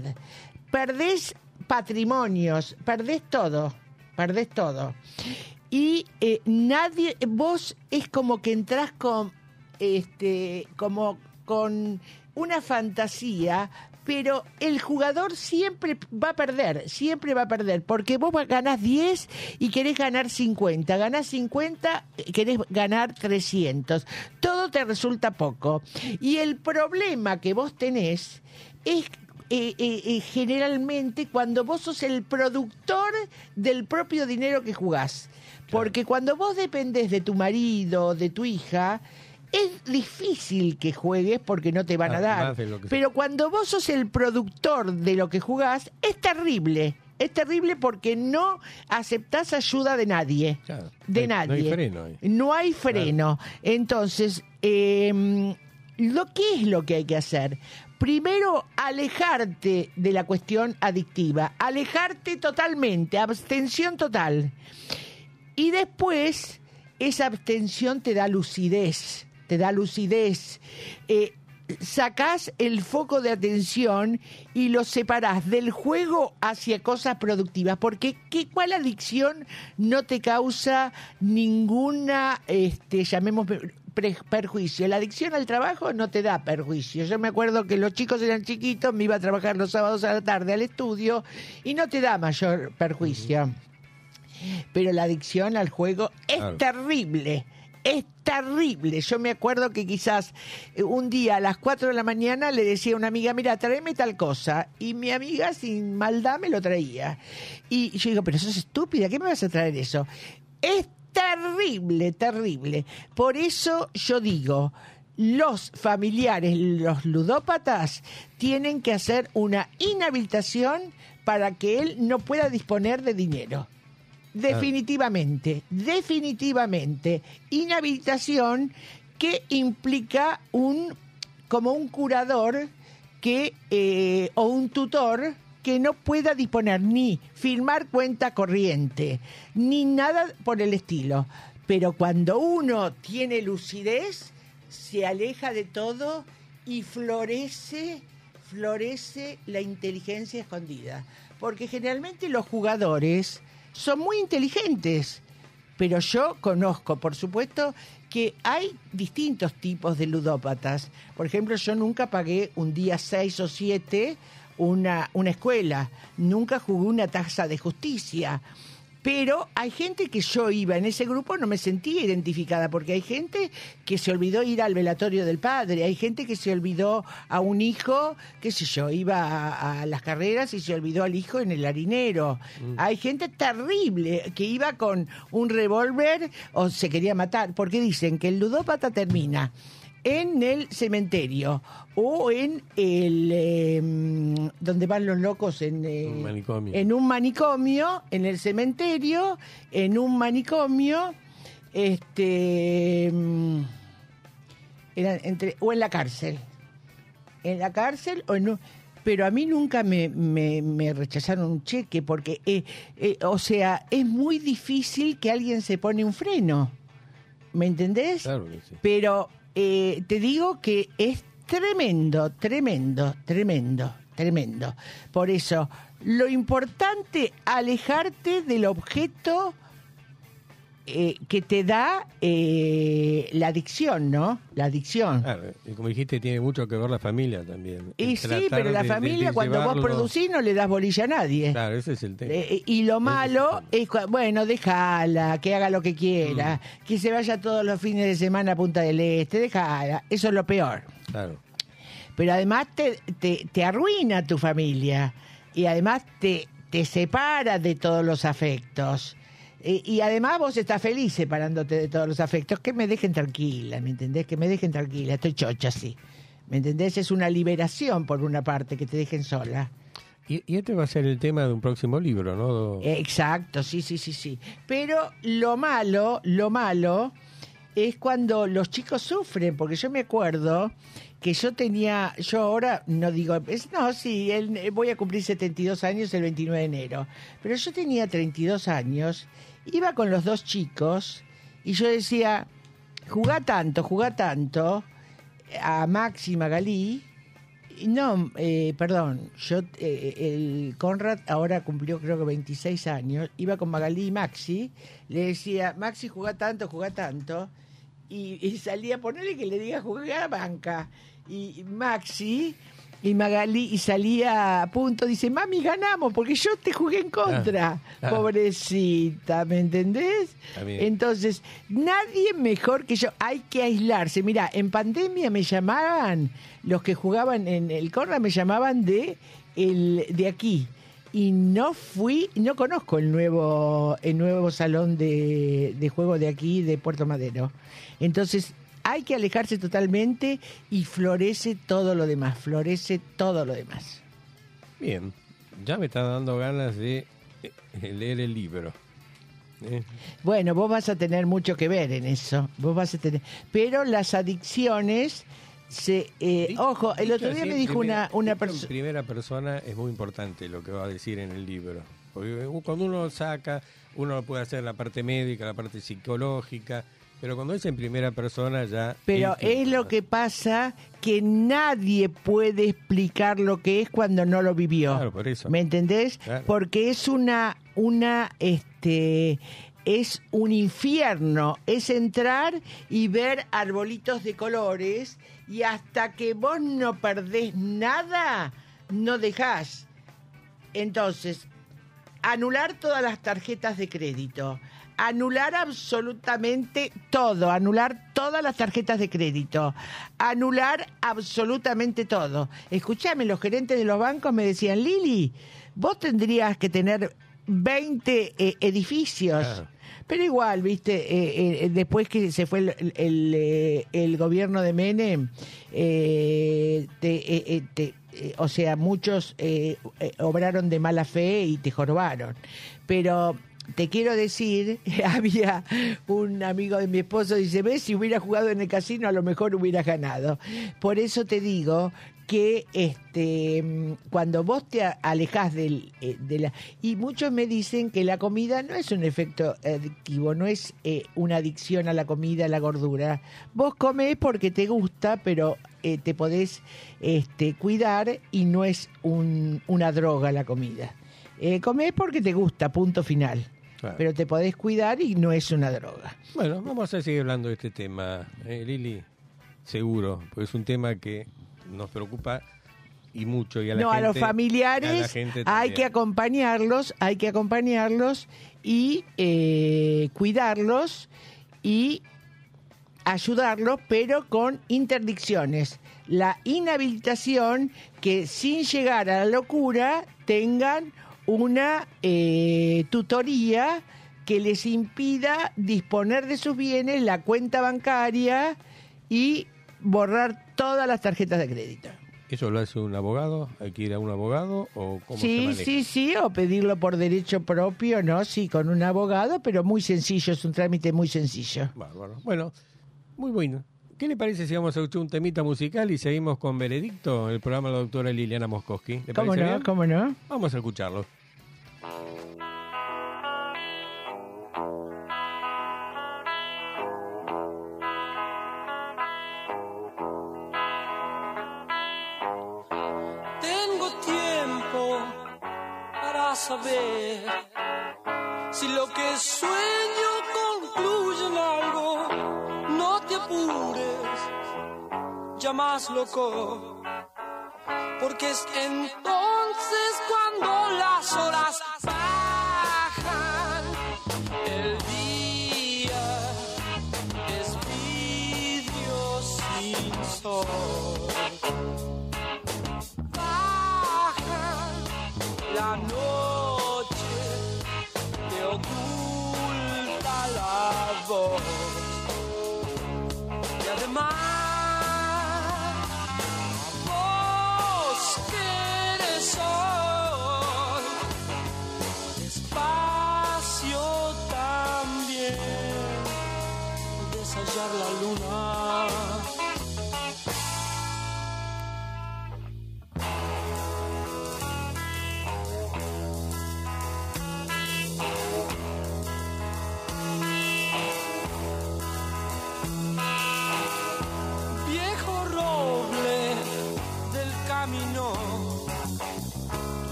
perdés patrimonios, perdés todo, perdés todo. Y eh, nadie, vos es como que entrás con, este, como con una fantasía, pero el jugador siempre va a perder, siempre va a perder, porque vos ganás 10 y querés ganar 50, ganás 50, querés ganar 300, todo te resulta poco. Y el problema que vos tenés es eh, eh, eh, generalmente cuando vos sos el productor del propio dinero que jugás. Porque cuando vos dependés de tu marido, de tu hija, es difícil que juegues porque no te van a Ah, dar. Pero cuando vos sos el productor de lo que jugás, es terrible. Es terrible porque no aceptás ayuda de nadie. Claro. De hay- no hay nadie. freno ahí. No hay freno. Entonces, eh, lo que es lo que hay que hacer? Primero, alejarte de la cuestión adictiva. Alejarte totalmente, abstención total. Y después, esa abstención te da lucidez, te da lucidez. Eh, sacás el foco de atención y lo separás del juego hacia cosas productivas. Porque ¿qué, ¿cuál adicción no te causa ninguna, este, llamemos perjuicio? La adicción al trabajo no te da perjuicio. Yo me acuerdo que los chicos eran chiquitos, me iba a trabajar los sábados a la tarde al estudio y no te da mayor perjuicio pero la adicción al juego es Claro. terrible. Es terrible. Yo me acuerdo que quizás eh, un día a las 4 de la mañana le decía a una amiga, mira, tráeme tal cosa. Y mi amiga sin maldad me lo traía. Y yo digo, pero sos estúpida, ¿qué me vas a traer eso? Es terrible, terrible. Por eso yo digo, los familiares, los ludópatas, tienen que hacer una inhabilitación para que él no pueda disponer de dinero. Definitivamente, definitivamente. Inhabilitación que implica un como un curador que eh, o un tutor que no pueda disponer ni firmar cuenta corriente ni nada por el estilo. Pero cuando uno tiene lucidez, se aleja de todo y florece, florece la inteligencia escondida. Porque generalmente los jugadores son muy inteligentes. Pero yo conozco, por supuesto, que hay distintos tipos de ludópatas. Por ejemplo, yo nunca pagué un día seis o siete una, una escuela. Nunca jugué una tasa de justicia. Pero hay gente que yo iba en ese grupo, no me sentía identificada, porque hay gente que se olvidó ir al velatorio del padre, hay gente que se olvidó a un hijo, qué sé yo, iba a, a las carreras y se olvidó al hijo en el harinero. Hay gente terrible que iba con un revólver o se quería matar, porque dicen que el ludópata termina en el cementerio o en el eh, donde van los locos en, eh, Un manicomio. en un manicomio en el cementerio en un manicomio este era entre o en la cárcel en la cárcel o en un- pero a mí nunca me, me- me rechazaron un cheque porque, eh, eh, o sea, es muy difícil que alguien se pone un freno. ¿Me entendés? Claro que sí. Pero eh, te digo que es tremendo, tremendo, tremendo, tremendo. Por eso, lo importante, alejarte del objeto eh, que te da eh, la adicción, ¿no? La adicción. Claro, y como dijiste, tiene mucho que ver la familia también. y sí, pero la de- familia, de cuando vos llevarlo- producís, no le das bolilla a nadie. Claro, ese es el tema. Eh, y lo malo es, cua- bueno, déjala, que haga lo que quiera, Mm. que se vaya todos los fines de semana a Punta del Este, déjala, eso es lo peor. Claro. Pero además te, te, te arruina tu familia y además te, te separa de todos los afectos. Eh, y además vos estás feliz separándote de todos los afectos, que me dejen tranquila, ¿me entendés? Que me dejen tranquila, estoy chocha, sí. ¿Me entendés? Es una liberación por una parte, que te dejen sola. Y, y este va a ser el tema de un próximo libro, ¿no? Exacto, sí, sí, sí, sí. Pero lo malo, lo malo es cuando los chicos sufren, porque yo me acuerdo que yo tenía, yo ahora no digo, es, no, sí, el- eh, voy a cumplir 72 años el 29 de enero, pero yo tenía 32 años, iba con los dos chicos y yo decía, jugá tanto, jugá tanto, a Maxi Magalí, no, eh, perdón, yo, eh, el Conrad ahora cumplió creo que 26 años, iba con Magalí y Maxi, le decía, Maxi jugá tanto, jugá tanto, y, salía a ponerle que le diga jugué a banca. Y Maxi y Magalí, y salía a punto, dice, mami, ganamos, porque yo te jugué en contra, Ah. pobrecita, ¿me entendés? Entonces, nadie mejor que yo. Hay que aislarse. Mira, en pandemia me llamaban, los que jugaban en el Corra me llamaban de, el, de aquí. Y no fui, no conozco el nuevo, el nuevo salón de, de juego de aquí, de Puerto Madero. Entonces, hay que alejarse totalmente y florece todo lo demás, florece todo lo demás. Bien, ya me está dando ganas de eh, leer el libro. Eh, Bueno, vos vas a tener mucho que ver en eso. Vos vas a tener. Pero las adicciones se. eh, ojo, el otro día me dijo primera- una, una persona. primera persona es muy importante lo que va a decir en el libro. Porque cuando uno saca, uno lo puede hacer la parte médica, la parte psicológica, pero cuando es en primera persona ya... Pero es lo que pasa que nadie puede explicar lo que es cuando no lo vivió. Claro, por eso. ¿Me entendés? Claro. Porque es una, una, este, es un infierno. Es entrar y ver arbolitos de colores y hasta que vos no perdés nada, no dejás. Entonces, anular todas las tarjetas de crédito, anular absolutamente todo, anular todas las tarjetas de crédito, anular absolutamente todo. Escúchame, los gerentes de los bancos me decían, Lili, vos tendrías que tener 20 eh, edificios. Claro. Pero igual, viste, eh, eh, después que se fue el, el, el gobierno de Menem, te, te- o sea, muchos obraron de mala fe y te jorobaron. Pero te quiero decir, había un amigo de mi esposo, dice, ves, si hubiera jugado en el casino a lo mejor hubieras ganado. Por eso te digo que este cuando vos te alejás del, eh, de la... Y muchos me dicen que la comida no es un efecto adictivo, no es eh, una adicción a la comida, a la gordura. Vos comés porque te gusta, pero eh, te podés este, cuidar y no es un- una droga la comida. Eh, comés porque te gusta, punto final. Claro. Pero te podés cuidar y no es una droga. Bueno, vamos a seguir hablando de este tema, eh, Lili, seguro, porque es un tema que nos preocupa y mucho. Y a la no, gente, a los familiares hay que acompañarlos, hay que acompañarlos y eh, cuidarlos y ayudarlos, pero con interdicciones. La inhabilitación que sin llegar a la locura tengan una eh, tutoría que les impida disponer de sus bienes, la cuenta bancaria y borrar todas las tarjetas de crédito. ¿Eso lo hace un abogado? ¿Hay que ir a un abogado o cómo se Sí, maneja? sí, sí, o pedirlo por derecho propio, ¿no? Sí, con un abogado, pero muy sencillo, es un trámite muy sencillo. Bárbaro. Bueno, muy bueno. ¿Qué le parece si vamos a escuchar un temita musical y seguimos con Veredicto, el programa de la doctora Liliana Moscoski? ¿Le ¿Cómo parece no? bien? ¿Cómo no? Vamos a escucharlo. Tengo tiempo para saber si lo que sueño más loco, porque es entonces cuando las horas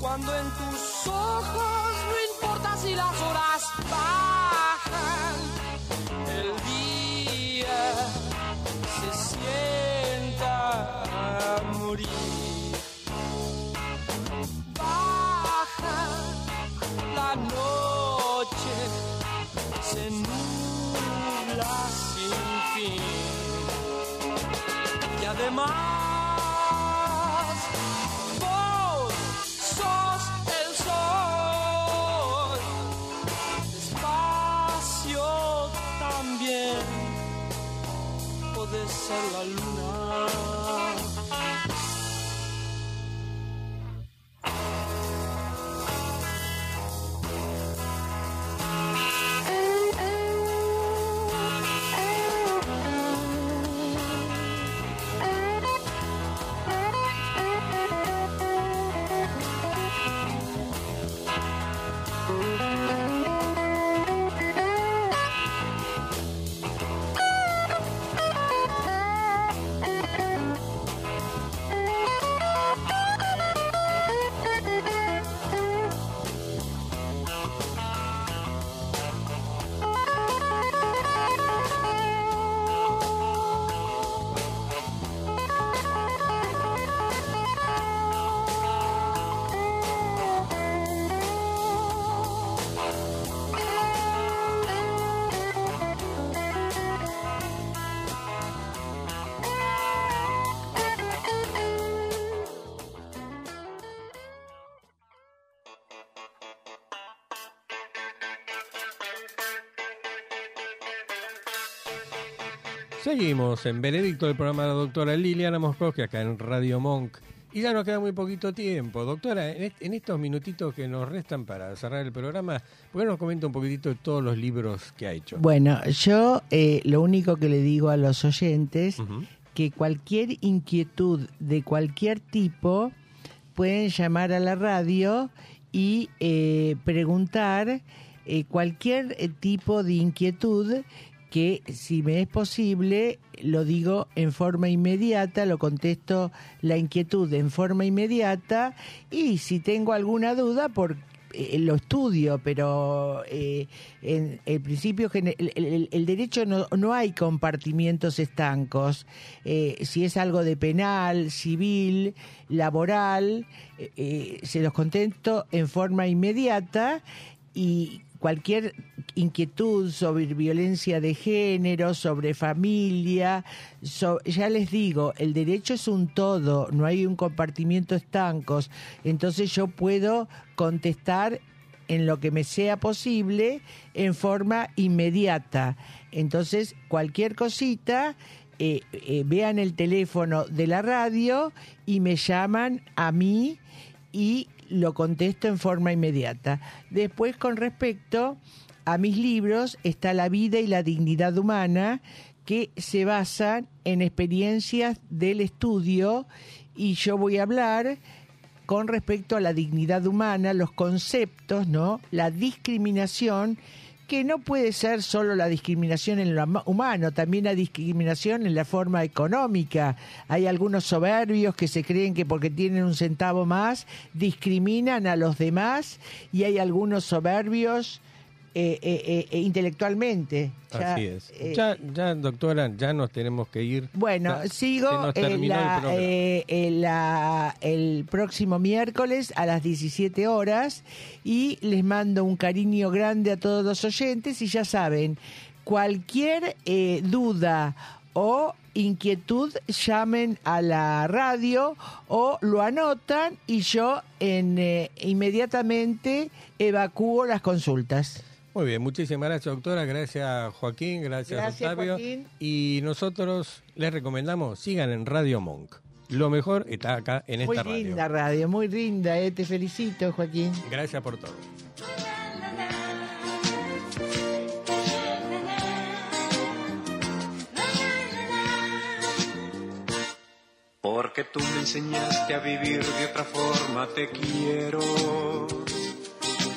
Cuando en tus ojos no importa si las horas bajan, el día se sienta a morir. Baja la noche, se nubla sin fin. Y además, la luna. Seguimos en Benedicto, el programa de la doctora Liliana Moscoski, acá en Radio Monk. Y ya nos queda muy poquito tiempo. Doctora, en, est- en estos minutitos que nos restan para cerrar el programa, ¿por qué nos comenta un poquitito de todos los libros que ha hecho? Bueno, yo eh, lo único que le digo a los oyentes, Ujú. que cualquier inquietud de cualquier tipo pueden llamar a la radio y eh, preguntar eh, cualquier eh, tipo de inquietud que si me es posible lo digo en forma inmediata, lo contesto la inquietud en forma inmediata y si tengo alguna duda por eh, lo estudio, pero eh, en el principio el, derecho no, no hay compartimientos estancos. Eh, si es algo de penal, civil, laboral, se los contesto en forma inmediata y cualquier inquietud sobre violencia de género, sobre familia, ya les digo, el derecho es un todo, no hay un compartimiento estancos, entonces yo puedo contestar en lo que me sea posible en forma inmediata. Entonces, cualquier cosita, eh, eh, vean el teléfono de la radio y me llaman a mí y lo contesto en forma inmediata. Después, con respecto a mis libros, está La vida y la dignidad humana, que se basan en experiencias del estudio y yo voy a hablar con respecto a la dignidad humana, los conceptos, ¿no? La discriminación que no puede ser solo la discriminación en lo humano, también la discriminación en la forma económica. Hay algunos soberbios que se creen que porque tienen un centavo más discriminan a los demás y hay algunos soberbios eh, eh, eh, eh, intelectualmente. Ya, Así es. eh, ya, ya, doctora, ya nos tenemos que ir. bueno, Ya sigo eh, el la- programa. eh, la- el próximo miércoles a las 17 horas y les mando un cariño grande a todos los oyentes y ya saben, cualquier eh, duda o inquietud llamen a la radio o lo anotan y yo en, eh, inmediatamente evacúo las consultas. Muy bien, muchísimas gracias, doctora. Gracias, Joaquín. Gracias, Gracias, Octavio. Joaquín. Y nosotros les recomendamos, sigan en Radio Monk. Lo mejor está acá en Muy esta radio. linda radio, muy linda, eh. te felicito, Joaquín. Gracias por todo. Porque tú me enseñaste a vivir de otra forma, te quiero.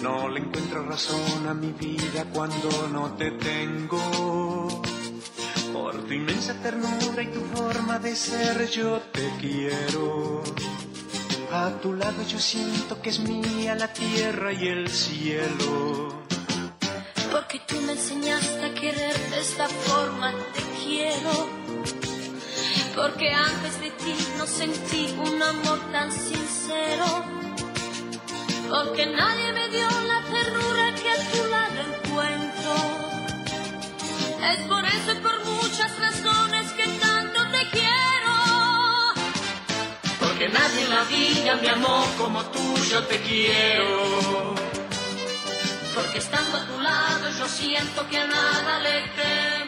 No le encuentro razón a mi vida cuando no te tengo. Por tu inmensa ternura y tu forma de ser yo te quiero. A tu lado yo siento que es mía la tierra y el cielo. Porque tú me enseñaste a querer de esta forma, te quiero. Porque antes de ti no sentí un amor tan sincero. Porque nadie me dio la ternura que a tu lado encuentro. Es por eso y por muchas razones que tanto te quiero. Porque nadie en la vida me amó como tú, yo te quiero. Porque estando a tu lado yo siento que a nada le temo.